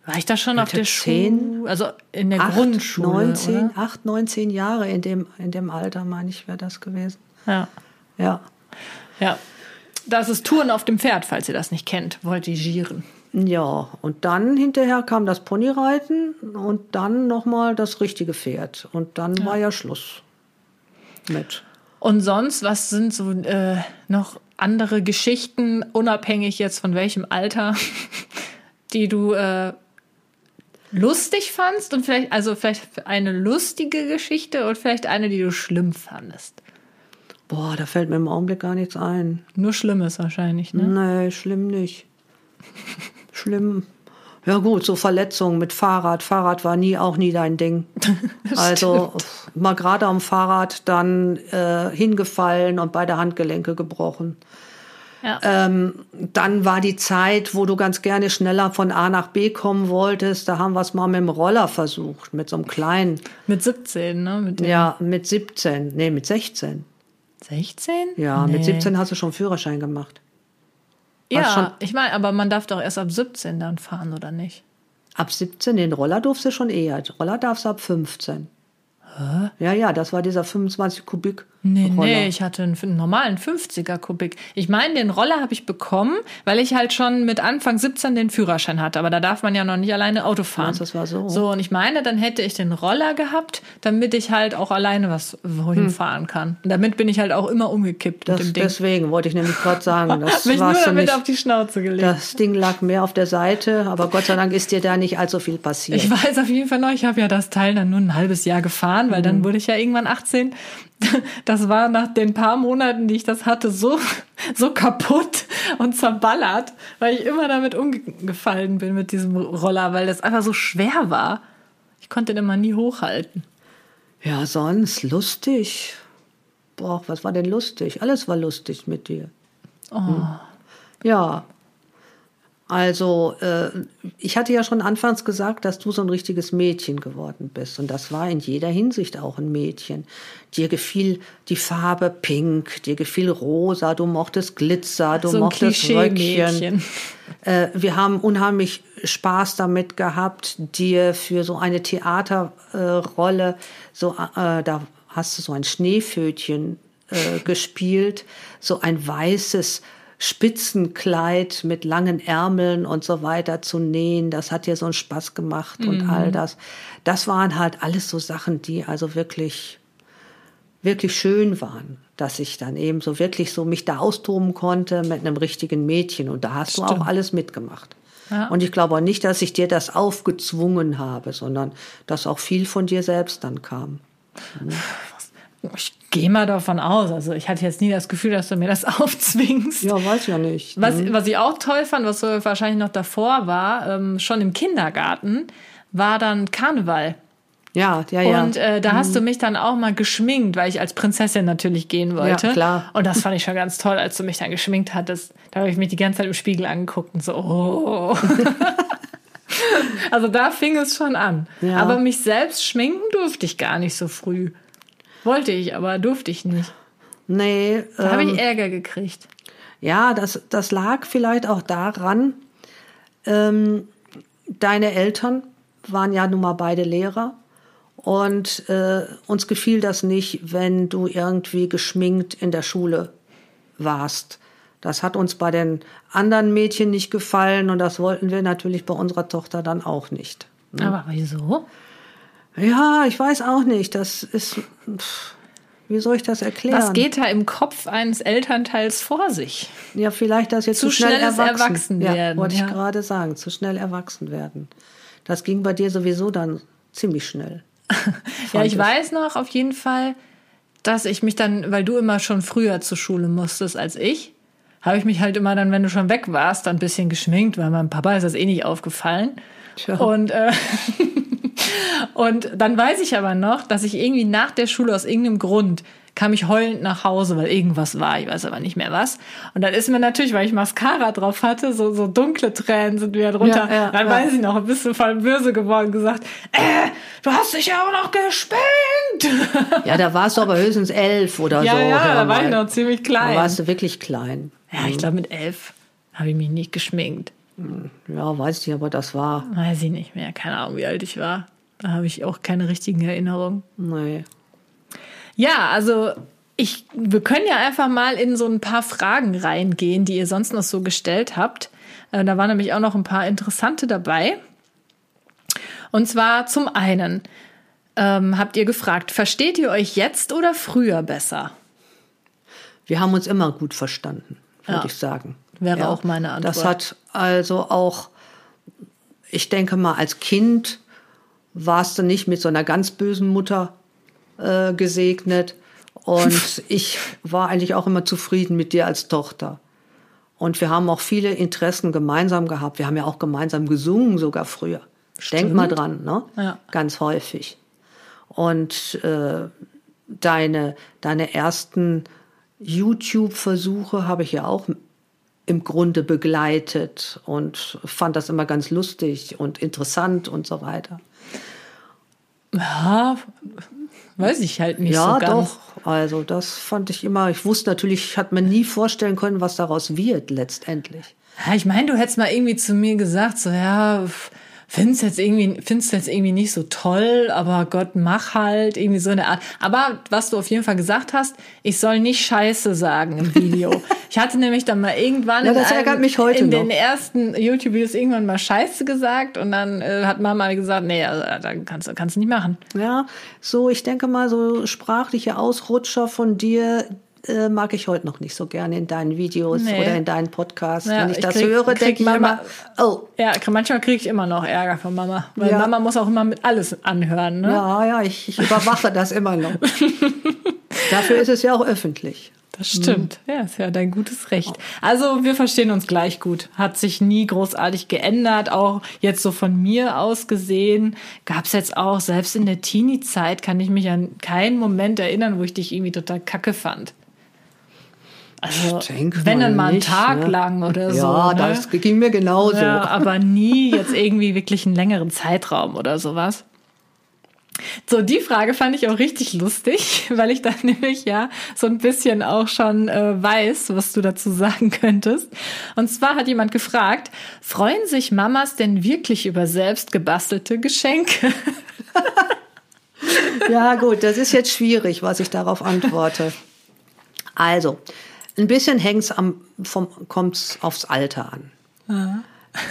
War ich da schon auf der? Schule? Also in der Acht, Grundschule, 19, oder? acht, 19 Jahre in dem, in dem Alter, meine ich, wäre das gewesen. Ja. Ja. ja. Das ist Touren auf dem Pferd, falls ihr das nicht kennt. Voltigieren. Ja, und dann hinterher kam das Ponyreiten und dann nochmal das richtige Pferd. Und dann war ja Schluss mit. Und sonst, was sind so äh, noch andere Geschichten, unabhängig jetzt von welchem Alter, <laughs> die du äh, lustig fandst und vielleicht, also vielleicht eine lustige Geschichte und vielleicht eine, die du schlimm fandest. Boah, da fällt mir im Augenblick gar nichts ein. Nur Schlimmes wahrscheinlich, ne? Nee, schlimm nicht. <laughs> schlimm. Ja gut, so Verletzungen mit Fahrrad. Fahrrad war nie auch nie dein Ding. <laughs> also mal gerade am Fahrrad dann äh, hingefallen und beide Handgelenke gebrochen. Ja. Ähm, dann war die Zeit, wo du ganz gerne schneller von A nach B kommen wolltest. Da haben wir es mal mit dem Roller versucht, mit so einem kleinen. Mit 17, ne? Mit Ja, mit 17, nee, mit 16. 16? Ja, nee. mit 17 hast du schon Führerschein gemacht. Ja, schon- ich meine, aber man darf doch erst ab 17 dann fahren, oder nicht? Ab 17, den Roller durfst du schon eher. Roller darfst du ab 15. Ja, ja, das war dieser 25 Kubik Nee, Roller. nee, ich hatte einen, einen normalen 50er Kubik. Ich meine, den Roller habe ich bekommen, weil ich halt schon mit Anfang 17 den Führerschein hatte. Aber da darf man ja noch nicht alleine Auto fahren. Du, das war so? So, und ich meine, dann hätte ich den Roller gehabt, damit ich halt auch alleine was wohin fahren kann. Und damit bin ich halt auch immer umgekippt Hm. Das, mit dem Ding. deswegen wollte ich nämlich gerade sagen, <laughs> das mich nur warst damit nicht. auf die Schnauze gelegt. Das Ding lag mehr auf der Seite, aber Gott sei Dank ist dir da nicht allzu viel passiert. Ich weiß auf jeden Fall noch, ich habe ja das Teil dann nur ein halbes Jahr gefahren, weil Mhm. dann wurde ich ja irgendwann 18. Das war nach den paar Monaten, die ich das hatte, so, so kaputt und zerballert, weil ich immer damit umgefallen bin mit diesem Roller, weil das einfach so schwer war. Ich konnte den immer nie hochhalten. ja, sonst lustig. Boah, was war denn lustig? Alles war lustig mit dir. Hm. Ja. Also, äh, ich hatte ja schon anfangs gesagt, dass du so ein richtiges Mädchen geworden bist. Und das war in jeder Hinsicht auch ein Mädchen. Dir gefiel die Farbe pink, dir gefiel rosa, du mochtest Glitzer, du so mochtest Röckchen. <laughs> Äh, wir haben unheimlich Spaß damit gehabt, dir für so eine Theaterrolle, so, äh, da hast du so ein Schneefötchen äh, gespielt, so ein weißes Spitzenkleid mit langen Ärmeln und so weiter zu nähen. Das hat dir so einen Spaß gemacht und all das. Das waren halt alles so Sachen, die also wirklich wirklich schön waren, dass ich dann eben so wirklich so mich da austoben konnte mit einem richtigen Mädchen und da hast du Stimmt. auch alles mitgemacht. Ja. Und ich glaube auch nicht, dass ich dir das aufgezwungen habe, sondern dass auch viel von dir selbst dann kam. Ich gehe mal davon aus. Also ich hatte jetzt nie das Gefühl, dass du mir das <laughs> aufzwingst. Ja, weiß ja nicht. Was, was ich auch toll fand, was so wahrscheinlich noch davor war, ähm, schon im Kindergarten, war dann Karneval. Ja, ja, ja. Und äh, da hast du mich dann auch mal geschminkt, weil ich als Prinzessin natürlich gehen wollte. Ja, klar. Und das fand ich schon ganz toll, als du mich dann geschminkt hattest. Da habe ich mich die ganze Zeit im Spiegel angeguckt und so, oh. <laughs> also da fing es schon an. Ja. Aber mich selbst schminken durfte ich gar nicht so früh. Wollte ich, aber durfte ich nicht. nee, Da habe ähm, ich Ärger gekriegt. Ja, das, das lag vielleicht auch daran, ähm, deine Eltern waren ja nun mal beide Lehrer und äh, uns gefiel das nicht, wenn du irgendwie geschminkt in der Schule warst. Das hat uns bei den anderen Mädchen nicht gefallen und das wollten wir natürlich bei unserer Tochter dann auch nicht. Aber wieso? Ja, ich weiß auch nicht. Das ist, pff, wie soll ich das erklären? Was geht da im Kopf eines Elternteils vor sich? Ja, vielleicht das jetzt Zu zu, schnell erwachsen, erwachsen ja, werden, Wollte ja. ich gerade sagen, zu schnell erwachsen werden. Das ging bei dir sowieso dann ziemlich schnell. <laughs> Ja, ich ich. weiß noch auf jeden Fall, dass ich mich dann, weil du immer schon früher zur Schule musstest als ich, habe ich mich halt immer dann, wenn du schon weg warst, dann ein bisschen geschminkt, weil meinem Papa ist das eh nicht aufgefallen. Tja. Und, äh, <laughs> und dann weiß ich aber noch, dass ich irgendwie nach der Schule aus irgendeinem Grund kam ich heulend nach Hause, weil irgendwas war, ich weiß aber nicht mehr was. Und dann ist mir natürlich, weil ich Mascara drauf hatte, so, so dunkle Tränen sind mir drunter. Ja, ja, dann ja. weiß ich noch, bist du voll böse geworden, gesagt, äh, du hast dich ja auch noch geschminkt. Ja, da warst du aber höchstens elf oder Ja, so. ja, da war ich noch ziemlich Da klein. warst du wirklich klein. Ja, ich glaube mit elf habe ich mich nicht geschminkt. Ja, weiß ich, aber das war, Weiß ich nicht mehr. Keine Ahnung, wie alt ich war. Da habe ich auch keine richtigen Erinnerungen. nee. Ja, also ich, wir können ja einfach mal in so ein paar Fragen reingehen, die ihr sonst noch so gestellt habt. Äh, Da waren nämlich auch noch ein paar interessante dabei. Und zwar zum einen ähm, habt ihr gefragt, versteht ihr euch jetzt oder früher besser? Wir haben uns immer gut verstanden, würde Ja. ich sagen. Wäre auch meine Das Antwort. hat also auch, ich denke mal, als Kind warst du nicht mit so einer ganz bösen Mutter äh, gesegnet. Und <laughs> ich war eigentlich auch immer zufrieden mit dir als Tochter. Und wir haben auch viele Interessen gemeinsam gehabt. Wir haben ja auch gemeinsam gesungen, sogar früher. Denk mal dran, ne? Ja. Ganz häufig. Und äh, deine, deine ersten YouTube-Versuche habe ich ja auch im Grunde begleitet und fand das immer ganz lustig und interessant und so weiter. Ja, weiß ich halt nicht ja, so ganz. doch. Also das fand ich immer, ich wusste natürlich, ich hatte mir nie vorstellen können, was daraus wird letztendlich. Ja, ich meine, du hättest mal irgendwie zu mir gesagt, so ja, f- find's jetzt irgendwie, find's jetzt irgendwie nicht so toll, aber Gott, mach halt irgendwie so eine Art. Aber was du auf jeden Fall gesagt hast, ich soll nicht Scheiße sagen im Video. <laughs> ich hatte nämlich dann mal irgendwann Ja, in, einem- mich heute in den ersten YouTube-Videos irgendwann mal Scheiße gesagt und dann äh, hat Mama gesagt, nee, also, dann kannst du kannst du nicht machen. Ja, so, ich denke mal, so sprachliche Ausrutscher von dir äh, mag ich heute noch nicht so gerne in deinen Videos Nee. oder in deinen Podcasts. Ja, Wenn ich ich das krieg- höre, denke ich Mama- immer, oh, Ja, manchmal kriege ich immer noch Ärger von Mama, weil Ja. Mama muss auch immer mit alles anhören. Ne? ja, ja, ich, ich überwache das immer noch. <laughs> Dafür ist es ja auch öffentlich. Das stimmt. Ja, ist ja dein gutes Recht. Also wir verstehen uns gleich gut. Hat sich nie großartig geändert. Auch jetzt so von mir aus gesehen gab es jetzt auch, selbst in der Teenie-Zeit kann ich mich an keinen Moment erinnern, wo ich dich irgendwie total kacke fand. Also, wenn dann mal einen nicht, Tag ne? lang oder so. Ja, ne? das ging mir genauso. Ja, aber nie jetzt irgendwie wirklich einen längeren Zeitraum oder sowas. So, die Frage fand ich auch richtig lustig, <laughs> weil ich dann <laughs> nämlich ja so ein bisschen auch schon äh, weiß, was du dazu sagen <laughs> könntest. Und zwar hat jemand gefragt, freuen sich Mamas denn wirklich über selbst gebastelte Geschenke? Ja, gut, das ist jetzt schwierig, was ich darauf antworte. Also, ein bisschen hängt's am, vom, kommt's aufs Alter an.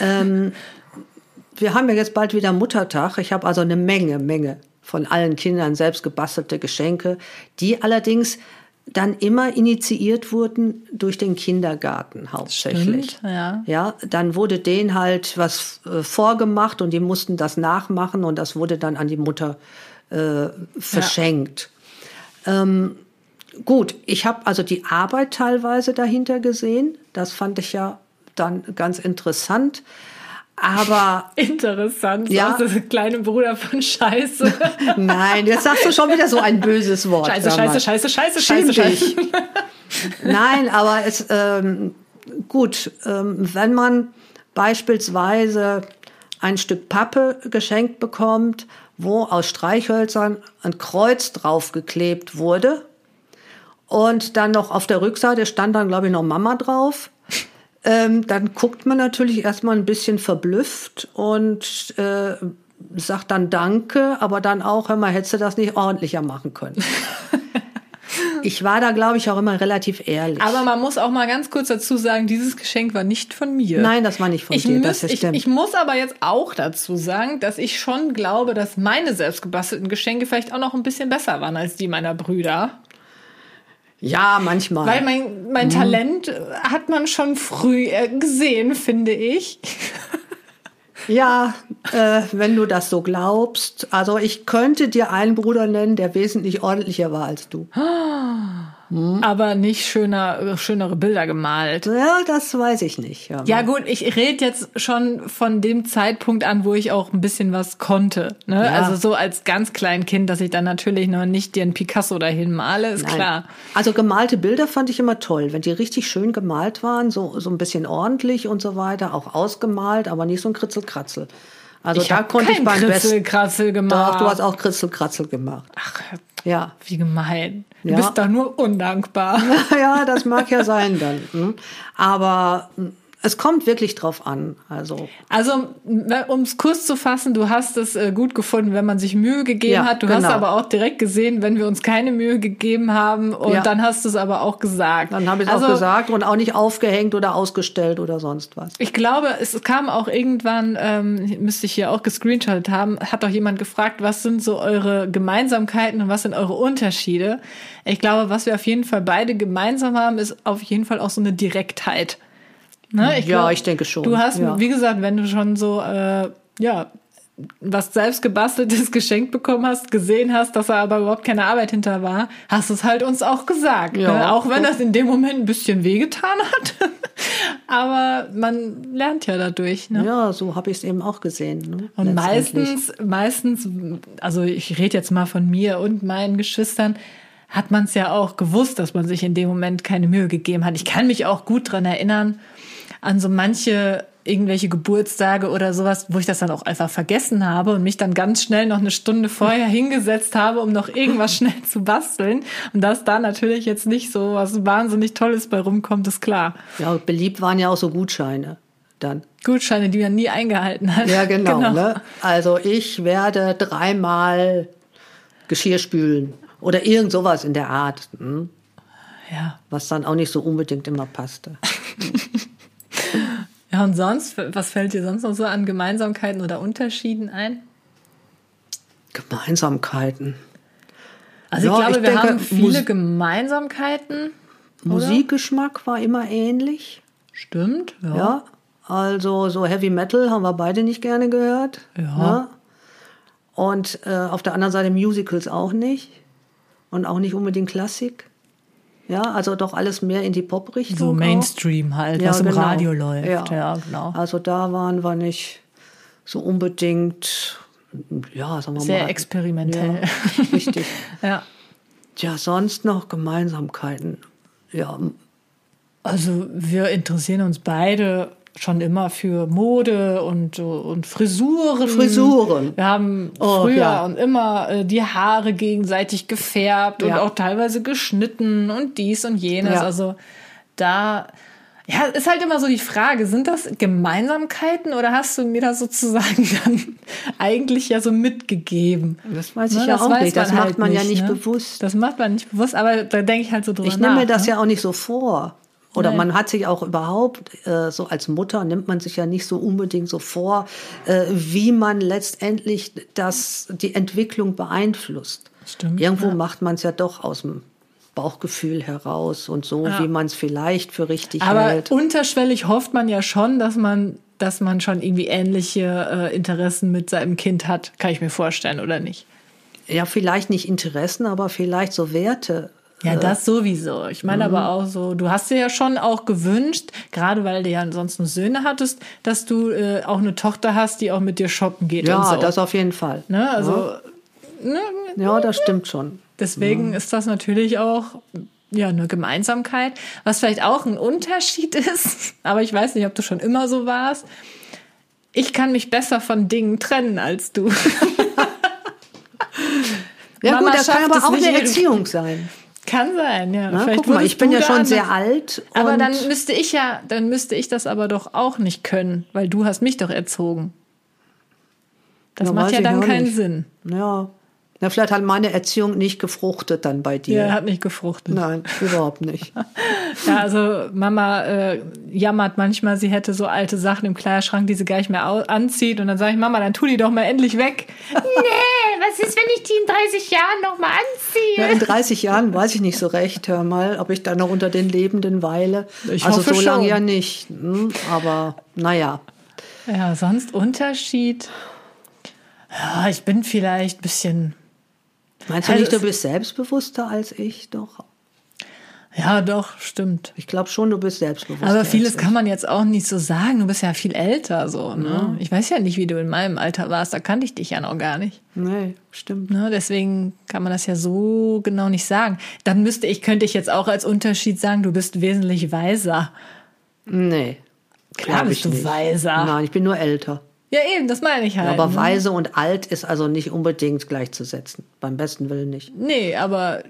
Ähm, wir haben ja jetzt bald wieder Muttertag. Ich habe also eine Menge, Menge von allen Kindern selbst gebastelte Geschenke, die allerdings dann immer initiiert wurden durch den Kindergarten hauptsächlich. Stimmt, ja. Ja, dann wurde denen halt was äh, vorgemacht und die mussten das nachmachen und das wurde dann an die Mutter äh, verschenkt. Ähm, gut, ich habe also die Arbeit teilweise dahinter gesehen. Das fand ich ja dann ganz interessant. Aber <laughs> Interessant, Ja. ja. der kleine Bruder von Scheiße. <laughs> nein, jetzt sagst du schon wieder so ein böses Wort. Scheiße. Scheiße, Scheiße, Scheiße, Scheiße. Scheiße. <laughs> Nein, aber es ähm, gut, ähm, wenn man beispielsweise ein Stück Pappe geschenkt bekommt, wo aus Streichhölzern ein Kreuz draufgeklebt wurde und dann noch auf der Rückseite stand dann glaube ich noch Mama drauf. Ähm, dann guckt man natürlich erstmal ein bisschen verblüfft und äh, sagt dann Danke, aber dann auch, hör mal, hättest du das nicht ordentlicher machen können. <laughs> ich war da, glaube ich, auch immer relativ ehrlich. Aber man muss auch mal ganz kurz dazu sagen, dieses Geschenk war nicht von mir. Nein, das war nicht von ich dir, muss, das ich, stimmt. ich muss aber jetzt auch dazu sagen, dass ich schon glaube, dass meine selbstgebastelten Geschenke vielleicht auch noch ein bisschen besser waren als die meiner Brüder. Ja, manchmal. Weil mein, mein Talent äh, hat man schon früh äh, gesehen, finde ich. <laughs> ja, äh, wenn du das so glaubst. Also ich könnte dir einen Bruder nennen, der wesentlich ordentlicher war als du. <gasps> <gasps> Hm? Aber nicht schöner, schönere Bilder gemalt. Ja, das weiß ich nicht. Ja, Ja gut, ich rede jetzt schon von dem Zeitpunkt an, wo ich auch ein bisschen was konnte. Ne? Ja. Also so als ganz klein Kind, dass ich dann natürlich noch nicht den Picasso dahin male, ist Nein. klar. Also gemalte Bilder fand ich immer toll, wenn die richtig schön gemalt waren, so, so ein bisschen ordentlich und so weiter, auch ausgemalt, aber nicht so ein Kritzelkratzel. Also Ich da habe konnte ich beim. Kritzelkratzel gemacht. Doch, du hast auch Kritzelkratzel gemacht. Ach, Ja. wie gemein. Du Ja. bist doch nur undankbar. <laughs> ja, das mag ja sein dann. hm. Aber hm, es kommt wirklich drauf an. Also Also, um es kurz zu fassen, du hast es äh, gut gefunden, wenn man sich Mühe gegeben Ja, hat. Du hast genau. aber auch direkt gesehen, wenn wir uns keine Mühe gegeben haben. Und Ja. dann hast du es aber auch gesagt. dann habe ich es also, auch gesagt und auch nicht aufgehängt oder ausgestellt oder sonst was. Ich glaube, es kam auch irgendwann, ähm, müsste ich hier auch gescreenshottet haben, hat doch jemand gefragt, was sind so eure Gemeinsamkeiten und was sind eure Unterschiede? Ich glaube, was wir auf jeden Fall beide gemeinsam haben, ist auf jeden Fall auch so eine Direktheit. Ne? Ja, ich denke schon, Du hast, ja. wie gesagt, wenn du schon so, äh, ja, was selbst gebasteltes <laughs> geschenkt bekommen hast, gesehen hast, dass da aber überhaupt keine Arbeit hinter war, hast du es halt uns auch gesagt. Ja. Ne? Auch wenn das in dem Moment ein bisschen wehgetan hat. <laughs> aber man lernt ja dadurch. Ne? Ja, so habe ich es eben auch gesehen. Ne? Und meistens, meistens, also ich rede jetzt mal von mir und meinen Geschwistern, hat man es ja auch gewusst, dass man sich in dem Moment keine Mühe gegeben hat. Ich kann mich auch gut dran erinnern, an so manche irgendwelche Geburtstage oder sowas, wo ich das dann auch einfach vergessen habe und mich dann ganz schnell noch eine Stunde vorher hingesetzt habe, um noch irgendwas schnell zu basteln. Und dass da natürlich jetzt nicht so was wahnsinnig Tolles bei rumkommt, ist klar. Ja, beliebt waren ja auch so Gutscheine. dann. Gutscheine, die man nie eingehalten hat. Ja, genau. <laughs> Ne? Also ich werde dreimal Geschirr spülen oder irgend sowas in der Art. Hm? Ja. Was dann auch nicht so unbedingt immer passte. <laughs> ja, und sonst, was fällt dir sonst noch so an Gemeinsamkeiten oder Unterschieden ein? Gemeinsamkeiten. Also Ja, ich glaube, ich wir denke, haben viele Mus- Gemeinsamkeiten. Musikgeschmack war immer ähnlich. Stimmt, ja. Ja. Also so Heavy Metal haben wir beide nicht gerne gehört. Ja. Ne? Und äh, auf der anderen Seite Musicals auch nicht. Und auch nicht unbedingt Klassik. Ja, also doch alles mehr in die Pop-Richtung. So auch. Mainstream halt, Ja, was im genau. Radio läuft. Ja. Ja, genau. Also da waren wir nicht so unbedingt, ja, sagen wir Sehr mal. experimentell. Ja, richtig. <laughs> Ja. Ja, sonst noch Gemeinsamkeiten. Ja, Also wir interessieren uns beide schon immer für Mode und, und Frisuren. Frisuren. Wir haben Oh, früher ja. und immer äh, die Haare gegenseitig gefärbt und Ja. auch teilweise geschnitten und dies und jenes. Ja. Also da, ja, ist halt immer so die Frage, sind das Gemeinsamkeiten oder hast du mir das sozusagen <laughs> dann eigentlich ja so mitgegeben? das weiß ich Ne, ja das auch nicht. Das man macht halt man ja nicht, nicht ne? bewusst. Das macht man nicht bewusst, aber da denke ich halt so drüber Ich nehme mir das ne? ja auch nicht so vor. Oder Nein. man hat sich auch überhaupt, äh, so als Mutter nimmt man sich ja nicht so unbedingt so vor, äh, wie man letztendlich das, die Entwicklung beeinflusst. Stimmt, Irgendwo ja. macht man es ja doch aus dem Bauchgefühl heraus und so, wie man es vielleicht für richtig Aber hält. unterschwellig hofft man ja schon, dass man, dass man schon irgendwie ähnliche äh, Interessen mit seinem Kind hat. Kann ich mir vorstellen, oder nicht? Ja, vielleicht nicht Interessen, aber vielleicht so Werte. Ja, das sowieso. Ich meine Mhm. aber auch so, du hast dir ja schon auch gewünscht, gerade weil du ja ansonsten Söhne hattest, dass du äh, auch eine Tochter hast, die auch mit dir shoppen geht Ja, und so. das auf jeden Fall. ne? Also ne? Ja, das stimmt schon. deswegen ist das natürlich auch ja eine Gemeinsamkeit, was vielleicht auch ein Unterschied <laughs> ist. Aber ich weiß nicht, ob du schon immer so warst. Ich kann mich besser von Dingen trennen als du. <laughs> Ja Mama gut, das kann aber auch eine. Erziehung sein. Kann sein, ja. Na, Vielleicht guck mal, ich bin ja schon sehr alt. Aber dann müsste ich ja, dann müsste ich das aber doch auch nicht können, weil du hast mich doch erzogen. Das Ja, macht ja dann keinen nicht. Sinn. Ja. Na, vielleicht hat meine Erziehung nicht gefruchtet dann bei dir. Ja, hat nicht gefruchtet. Nein, überhaupt nicht. <laughs> Ja, also Mama äh, jammert manchmal, sie hätte so alte Sachen im Kleiderschrank, die sie gar nicht mehr anzieht. Und dann sage ich, Mama, dann tu die doch mal endlich weg. <laughs> nee, was ist, wenn ich die in 30 Jahren noch mal anziehe? Ja, in 30 Jahren weiß ich nicht so recht, hör mal, ob ich da noch unter den Lebenden weile. Ich also hoffe so lange ja nicht. hm, Aber naja. Ja, sonst Unterschied. Ja, ich bin vielleicht ein bisschen. Meinst du Also nicht, du bist selbstbewusster als ich? Doch. Ja, doch, stimmt. Ich glaube schon, du bist selbstbewusster. Aber vieles kann man jetzt auch nicht so sagen. Du bist ja viel älter so. Ne? Ich weiß ja nicht, wie du in meinem Alter warst. Da kannte ich dich ja noch gar nicht. Nee, stimmt. Ne? Deswegen kann man das ja so genau nicht sagen. Dann müsste ich, könnte ich jetzt auch als Unterschied sagen, du bist wesentlich weiser. Nee. Klar bist du nicht. weiser. Nein, ich bin nur älter. Ja, eben, das meine ich halt. Aber ne? weise und alt ist also nicht unbedingt gleichzusetzen. Beim besten Willen nicht. Nee, aber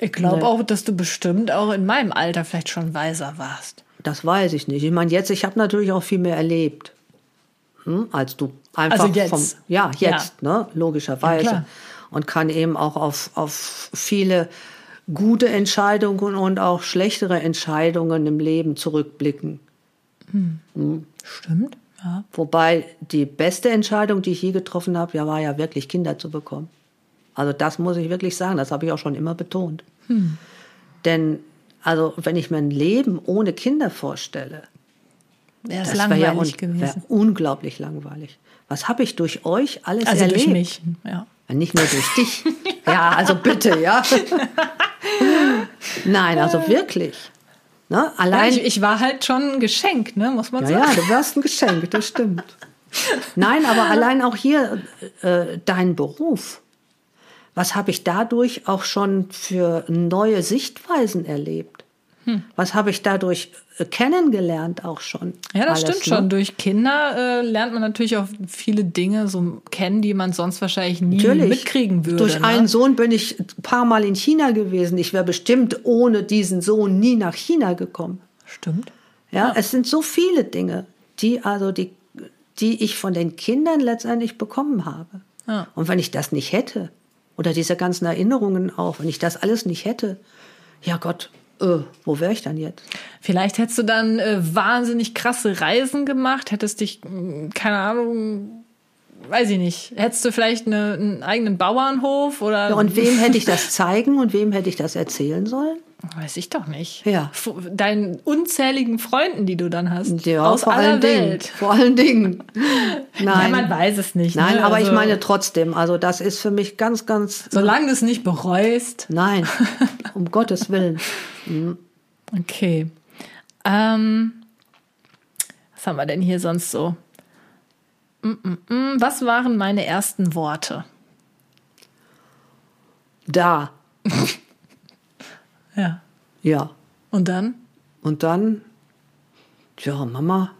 ich glaube Nee. auch, dass du bestimmt auch in meinem Alter vielleicht schon weiser warst. Das weiß ich nicht. Ich meine, jetzt, ich habe natürlich auch viel mehr erlebt hm, als du. Einfach Also jetzt. Vom, ja, jetzt, Ne, logischerweise. Ja, und kann eben auch auf, auf viele gute Entscheidungen und auch schlechtere Entscheidungen im Leben zurückblicken. Stimmt, ja. Wobei die beste Entscheidung, die ich je getroffen habe, ja, war ja wirklich Kinder zu bekommen. Also das muss ich wirklich sagen, das habe ich auch schon immer betont. Denn also wenn ich mir ein Leben ohne Kinder vorstelle, Ja, das das wäre ja langweilig un wär unglaublich langweilig. Was habe ich durch euch alles Also erlebt? durch mich. Ja, Nicht nur durch dich. ja, also bitte, ja. <laughs> Nein, also wirklich. Ne? ja Allein, ich, ich war halt schon ein Geschenk, ne, muss man Ja, sagen. ja, du warst ein Geschenk, das stimmt. Nein, aber <laughs> allein auch hier äh, dein Beruf. Was habe ich dadurch auch schon für neue Sichtweisen erlebt? Hm. Was habe ich dadurch äh, kennengelernt auch schon? Ja, das alles, stimmt ne? schon. Durch Kinder äh, lernt man natürlich auch viele Dinge so kennen, die man sonst wahrscheinlich nie Natürlich. mitkriegen würde. Durch ne? einen Sohn bin ich ein paar Mal in China gewesen. Ich wäre bestimmt ohne diesen Sohn nie nach China gekommen. Stimmt. Ja, es sind so viele Dinge, die also die, die ich von den Kindern letztendlich bekommen habe. Ja. Und wenn ich das nicht hätte, oder diese ganzen Erinnerungen auch, wenn ich das alles nicht hätte, ja Gott, äh, wo wäre ich dann jetzt? Vielleicht hättest du dann äh, wahnsinnig krasse Reisen gemacht, hättest dich, mh, keine Ahnung, weiß ich nicht, hättest du vielleicht eine, einen eigenen Bauernhof oder. Ja, und wem <laughs> hätte ich das zeigen und wem hätte ich das erzählen sollen? Weiß ich doch nicht. Ja. Deinen unzähligen Freunden, die du dann hast. Ja, aus vor aller allen Welt. Dingen. Vor allen Dingen. <laughs> Ja, Nein. man weiß es nicht. Nein, ne? aber ich Also, meine trotzdem, also das ist für mich ganz, ganz. Solange du es nicht bereust. Nein, <laughs> um Gottes Willen. Okay. Ähm, was haben wir denn hier sonst so? Mm, mm, mm. Was waren meine ersten Worte? Da, <laughs> Ja. ja. Und dann? Und dann, ja, Mama,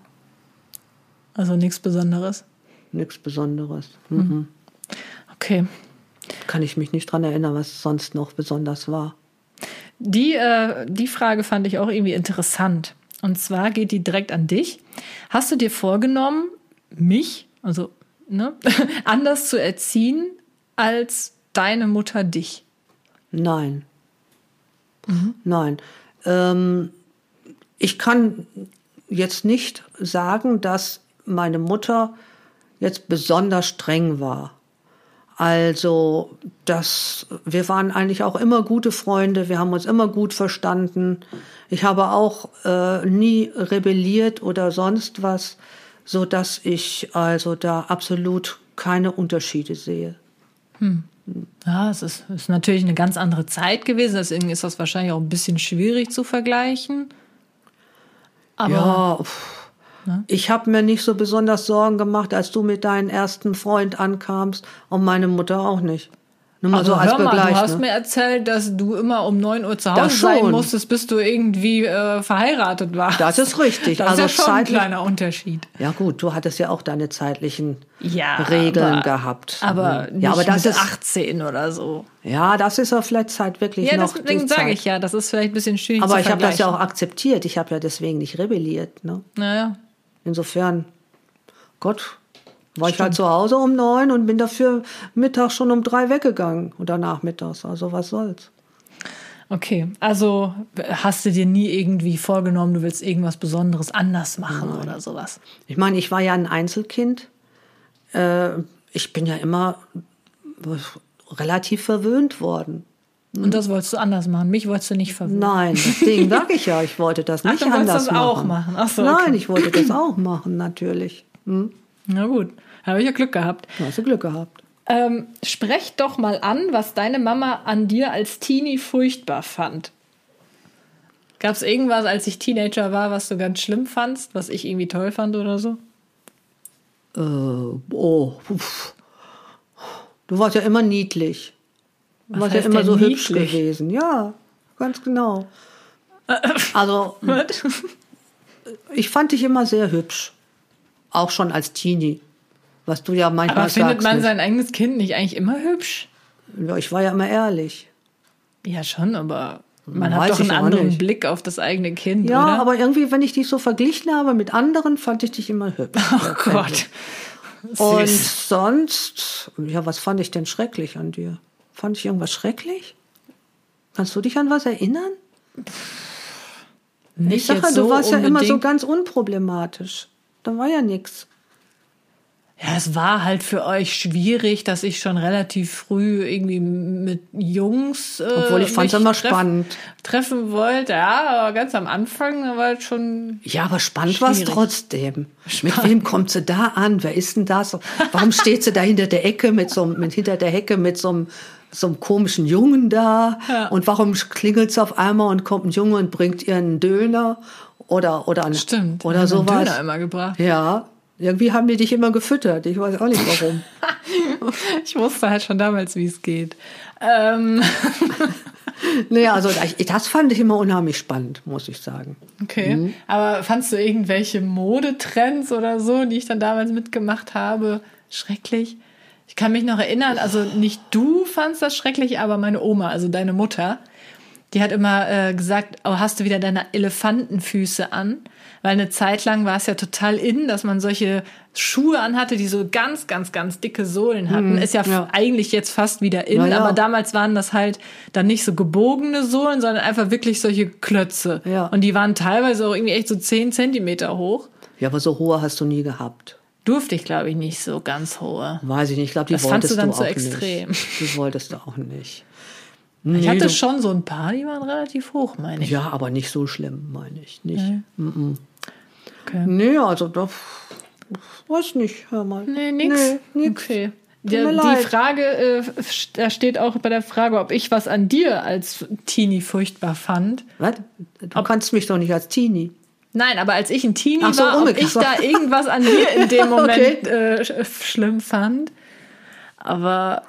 Also nichts Besonderes. nichts Besonderes. Mhm. Okay. Kann ich mich nicht dran erinnern, was sonst noch besonders war. Die, äh, die Frage fand ich auch irgendwie interessant. Und zwar geht die direkt an dich. Hast du dir vorgenommen, mich, also ne, <laughs> anders zu erziehen als deine Mutter dich? Nein. Nein. Ähm, ich kann jetzt nicht sagen, dass meine Mutter jetzt besonders streng war. Also, das, wir waren eigentlich auch immer gute Freunde, wir haben uns immer gut verstanden. Ich habe auch äh, nie rebelliert oder sonst was, so dass ich also da absolut keine Unterschiede sehe. Ja, es ist, ist natürlich eine ganz andere Zeit gewesen, deswegen ist das wahrscheinlich auch ein bisschen schwierig zu vergleichen. Aber Ja, pff. ich habe mir nicht so besonders Sorgen gemacht, als du mit deinem ersten Freund ankamst und meine Mutter auch nicht. Nur mal also so als hör mal, du hast ne? mir erzählt, dass du immer um 9 Uhr zu Hause sein musstest, bis du irgendwie äh, verheiratet warst. Das ist richtig. Das Also ist ja schon ein kleiner Unterschied. ja gut, du hattest ja auch deine zeitlichen Ja, Regeln aber- gehabt. Aber nicht ja, aber das ist 18 oder so. ja, das ist ja vielleicht Zeit wirklich Ja, noch. deswegen die sage ich ja, das ist vielleicht ein bisschen schwierig Aber ich habe das ja auch akzeptiert. Ich habe ja deswegen nicht rebelliert. Ne? Naja, Insofern, Gott, war ich halt zu Hause um neun und bin dafür Mittag schon um drei weggegangen oder nachmittags. Also was soll's. okay. Also hast du dir nie irgendwie vorgenommen, du willst irgendwas Besonderes anders machen oder sowas? Ich meine, ich war ja ein Einzelkind. Äh, ich bin ja immer relativ verwöhnt worden. Und das wolltest du anders machen. Mich wolltest du nicht verwirren. Nein, deswegen <laughs> sage ich ja, ich wollte das Ach, nicht du wolltest anders das machen. auch machen. Ach so, Nein, okay. ich wollte das auch machen, natürlich. Hm? Na gut, habe ich ja Glück gehabt. Da hast du Glück gehabt. Ähm, sprech doch mal an, was deine Mama an dir als Teenie furchtbar fand. Gab es irgendwas, als ich Teenager war, was du ganz schlimm fandst, was ich irgendwie toll fand oder so? Äh, oh, uff. du warst ja immer niedlich. Du Was warst ja immer so hübsch niedlich? gewesen. Ja, ganz genau. <laughs> Also, ich fand dich immer sehr hübsch. Auch schon als Teenie. Was du ja manchmal Aber findet sagst. man sein eigenes Kind nicht eigentlich immer hübsch? ja, ich war ja immer ehrlich. Ja, schon, aber man Weiß hat doch einen anderen. Blick auf das eigene Kind, Ja, oder? aber irgendwie, wenn ich dich so verglichen habe mit anderen, fand ich dich immer hübsch. <laughs> oh Gott. Und Süß. sonst, ja, was fand ich denn schrecklich an dir? Fand ich irgendwas schrecklich? Kannst du dich an was erinnern? Nicht ich sage, jetzt du so warst ja immer so unbedingt. ganz unproblematisch. Da war ja nichts. Ja, es war halt für euch schwierig, dass ich schon relativ früh irgendwie mit Jungs. Äh, Obwohl ich fand's mich immer treff- spannend. Treffen wollte, ja, aber ganz am Anfang war es schon. Ja, aber spannend war es trotzdem. Mit wem kommt sie da an? Wer ist denn das? Warum steht sie da hinter der Ecke mit so einem, mit, hinter der Hecke mit so einem, so einem komischen Jungen da? Ja. Und warum klingelt es auf einmal und kommt ein Junge und bringt ihr einen Döner? Oder, oder, eine, Stimmt. oder haben sowas. Döner immer gebracht. Ja, irgendwie haben die dich immer gefüttert. Ich weiß auch nicht warum. <laughs> Ich wusste halt schon damals, wie es geht. Ähm, <laughs> nee, also das fand ich immer unheimlich spannend, muss ich sagen. okay. Mhm. Aber fandst du irgendwelche Modetrends oder so, die ich dann damals mitgemacht habe, schrecklich? Ich kann mich noch erinnern, also nicht du fandst das schrecklich, aber meine Oma, also deine Mutter, Die hat immer äh, gesagt, oh, hast du wieder deine Elefantenfüße an? Weil eine Zeit lang war es ja total in, dass man solche Schuhe anhatte, die so ganz, ganz, ganz dicke Sohlen hatten. Mhm, Ist ja, ja. eigentlich jetzt fast wieder in, ja. aber damals waren das halt dann nicht so gebogene Sohlen, sondern einfach wirklich solche Klötze. Ja. Und die waren teilweise auch irgendwie echt so 10 Zentimeter hoch. Ja, aber so hohe hast du nie gehabt. Durfte ich, glaube ich, nicht so ganz hohe. Weiß ich nicht. Ich glaube, die Das fandst wolltest du dann auch zu extrem. nicht. Die wolltest du auch nicht. Ich Nee, hatte du- schon so ein paar, die waren relativ hoch, meine ich. Ja, aber nicht so schlimm, meine ich. Nicht. Okay. Nee, also das weiß nicht, hör mal. Nee, nix. Nee, nix. Okay. Der, die. Frage, äh, da steht auch bei der Frage, ob ich was an dir als Teenie furchtbar fand. Was? Du kannst mich doch nicht als Teenie. Nein, aber als ich ein Teenie so, war, ob ich da irgendwas an dir in dem <laughs> Moment Okay. äh, sch- schlimm fand. Aber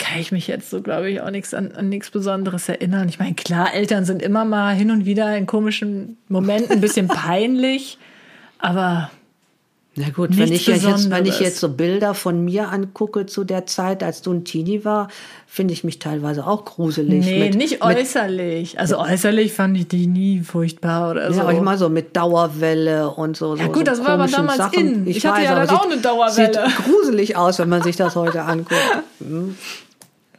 kann ich mich jetzt so, glaube ich, auch nichts an, an nichts Besonderes erinnern. Ich meine, klar, Eltern sind immer mal hin und wieder in komischen Momenten ein bisschen <laughs> peinlich, aber Na gut, wenn ich, jetzt, wenn ich jetzt so Bilder von mir angucke zu der Zeit, als du ein Teenie war, finde ich mich teilweise auch gruselig. nee, mit, nicht mit, äußerlich. Also äußerlich fand ich die nie furchtbar oder so. Ja, aber ich mal so mit Dauerwelle und so. Ja so, gut, so das war aber damals Sachen. in. Ich hatte ja aber dann auch sieht- eine Dauerwelle. Sieht gruselig aus, wenn man sich das heute anguckt. <laughs>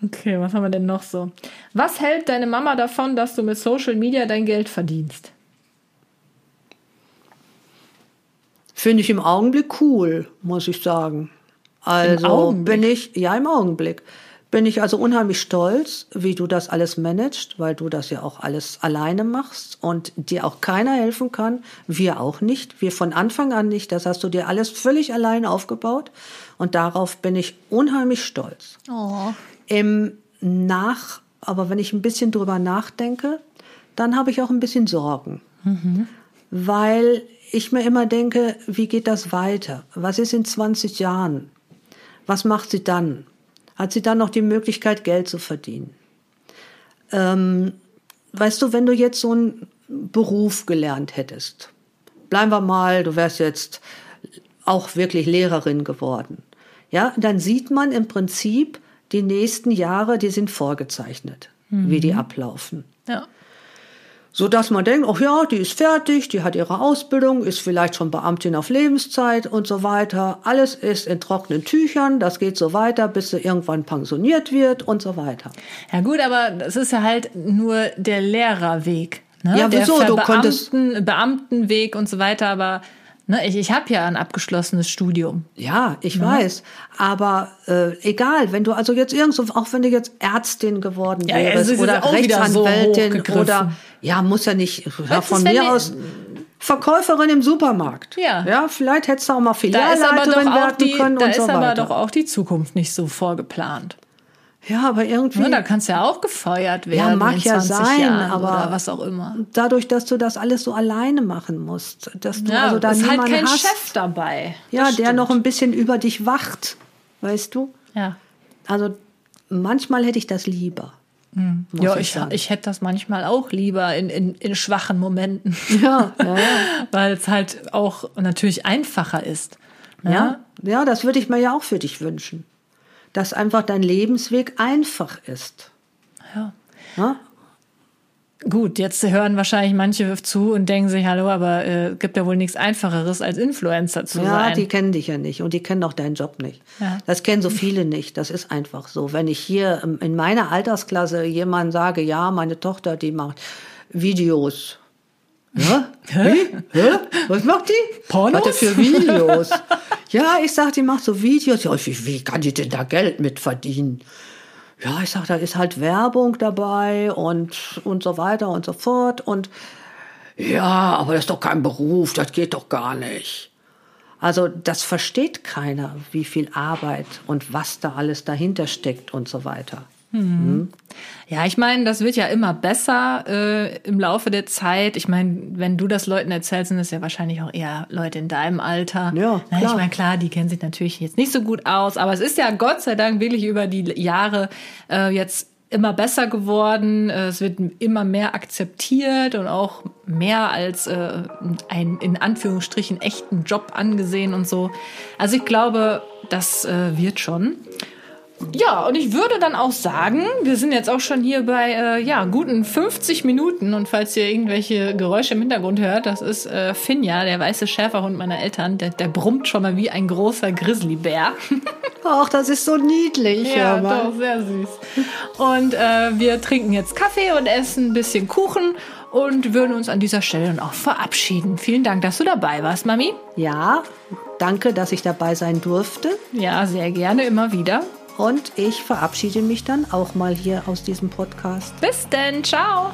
Okay, was haben wir denn noch so? Was hält deine Mama davon, dass du mit Social Media dein Geld verdienst? Finde ich im Augenblick cool, muss ich sagen. Also bin ich, ja, im Augenblick. Bin ich also unheimlich stolz, wie du das alles managst, weil du das ja auch alles alleine machst und dir auch keiner helfen kann. Wir auch nicht. Wir von Anfang an nicht. Das hast du dir alles völlig allein aufgebaut. Und darauf bin ich unheimlich stolz. Oh. Im Nach, aber wenn ich ein bisschen drüber nachdenke, dann habe ich auch ein bisschen Sorgen. Weil ich mir immer denke, wie geht das weiter? Was ist in 20 Jahren? Was macht sie dann? Hat sie dann noch die Möglichkeit, Geld zu verdienen? Ähm, weißt du, wenn du jetzt so einen Beruf gelernt hättest, bleiben wir mal, du wärst jetzt auch wirklich Lehrerin geworden. Ja, dann sieht man im Prinzip die nächsten Jahre, die sind vorgezeichnet, wie die ablaufen. Ja. So dass man denkt, ach ja, die ist fertig, die hat ihre Ausbildung, ist vielleicht schon Beamtin auf Lebenszeit und so weiter. Alles ist in trockenen Tüchern, das geht so weiter, bis sie irgendwann pensioniert wird und so weiter. Ja gut, aber das ist ja halt nur der Lehrerweg. Ne? Ja, der wieso? Du konntest- Verbeamten- Beamtenweg und so weiter, aber ne, ich, ich habe ja ein abgeschlossenes Studium. Ja, ich weiß. Aber äh, egal, wenn du also jetzt irgendwo, auch wenn du jetzt Ärztin geworden Ja, ja, es wärst oder so Rechtsanwältin hochgegriffen. oder ja, muss ja nicht ja, von mir aus Verkäuferin im Supermarkt. Ja. Ja, vielleicht hättest du auch mal Da ist aber Filialleiterin doch auch werden die, können da und ist so aber weiter. doch auch die Zukunft nicht so vorgeplant. Ja, aber irgendwie Ne, da kannst du ja auch gefeuert werden. mag in ja 20 sein, Jahren aber- was auch immer. dadurch, dass du das alles so alleine machen musst, dass du Ja, also da ist halt niemanden kein hast, Chef dabei. ja, Das der stimmt. noch ein bisschen über dich wacht, weißt du? Ja. Also manchmal hätte ich das lieber. muss Ja, ich ich, ich hätte das manchmal auch lieber in, in, in schwachen Momenten. Ja, ja, ja. <laughs> Weil es halt auch natürlich einfacher ist. Ne? Ja, ja, das würde ich mir ja auch für dich wünschen. Dass einfach dein Lebensweg einfach ist. ja. Ja? Gut, jetzt hören wahrscheinlich manche zu und denken sich, hallo, aber äh, gibt ja wohl nichts Einfacheres, als Influencer zu Ja, sein. die kennen dich ja nicht und die kennen auch deinen Job nicht. Ja. Das kennen so viele nicht. Das ist einfach so. Wenn ich hier ähm, in meiner Altersklasse jemandem sage, ja, meine Tochter, die macht Videos. Ja? Wie? Hä? Was macht die? Pornos? Was denn für Videos? <laughs> ja, ich sag, die macht so Videos. Ja, wie, wie kann die denn da Geld mit verdienen? Ja, ich sag, da ist halt Werbung dabei und, und so weiter und so fort. Und ja, aber das ist doch kein Beruf, das geht doch gar nicht. Also das versteht keiner, wie viel Arbeit und was da alles dahinter steckt und so weiter. Ja, ich meine, das wird ja immer besser äh, im Laufe der Zeit. Ich meine, wenn du das Leuten erzählst, sind das ja wahrscheinlich auch eher Leute in deinem Alter. Ja, Na, Ich klar. meine, klar, die kennen sich natürlich jetzt nicht so gut aus, aber es ist ja Gott sei Dank wirklich über die Jahre äh, jetzt immer besser geworden. Äh, Es wird immer mehr akzeptiert und auch mehr als äh, ein in Anführungsstrichen echten Job angesehen und so. Also ich glaube, das äh, wird schon. Ja, und ich würde dann auch sagen, wir sind jetzt auch schon hier bei äh, ja, guten 50 Minuten. Und falls ihr irgendwelche Geräusche im Hintergrund hört, das ist äh, Finja, der weiße Schäferhund meiner Eltern. Der, der brummt schon mal wie ein großer Grizzlybär. <laughs> Ach, das ist so niedlich. ja, mal. doch, sehr süß. Und äh, wir trinken jetzt Kaffee und essen ein bisschen Kuchen und würden uns an dieser Stelle dann auch verabschieden. Vielen Dank, dass du dabei warst, Mami. Ja, danke, dass ich dabei sein durfte. Ja, sehr gerne, immer wieder. Und ich verabschiede mich dann auch mal hier aus diesem Podcast. Bis denn, ciao.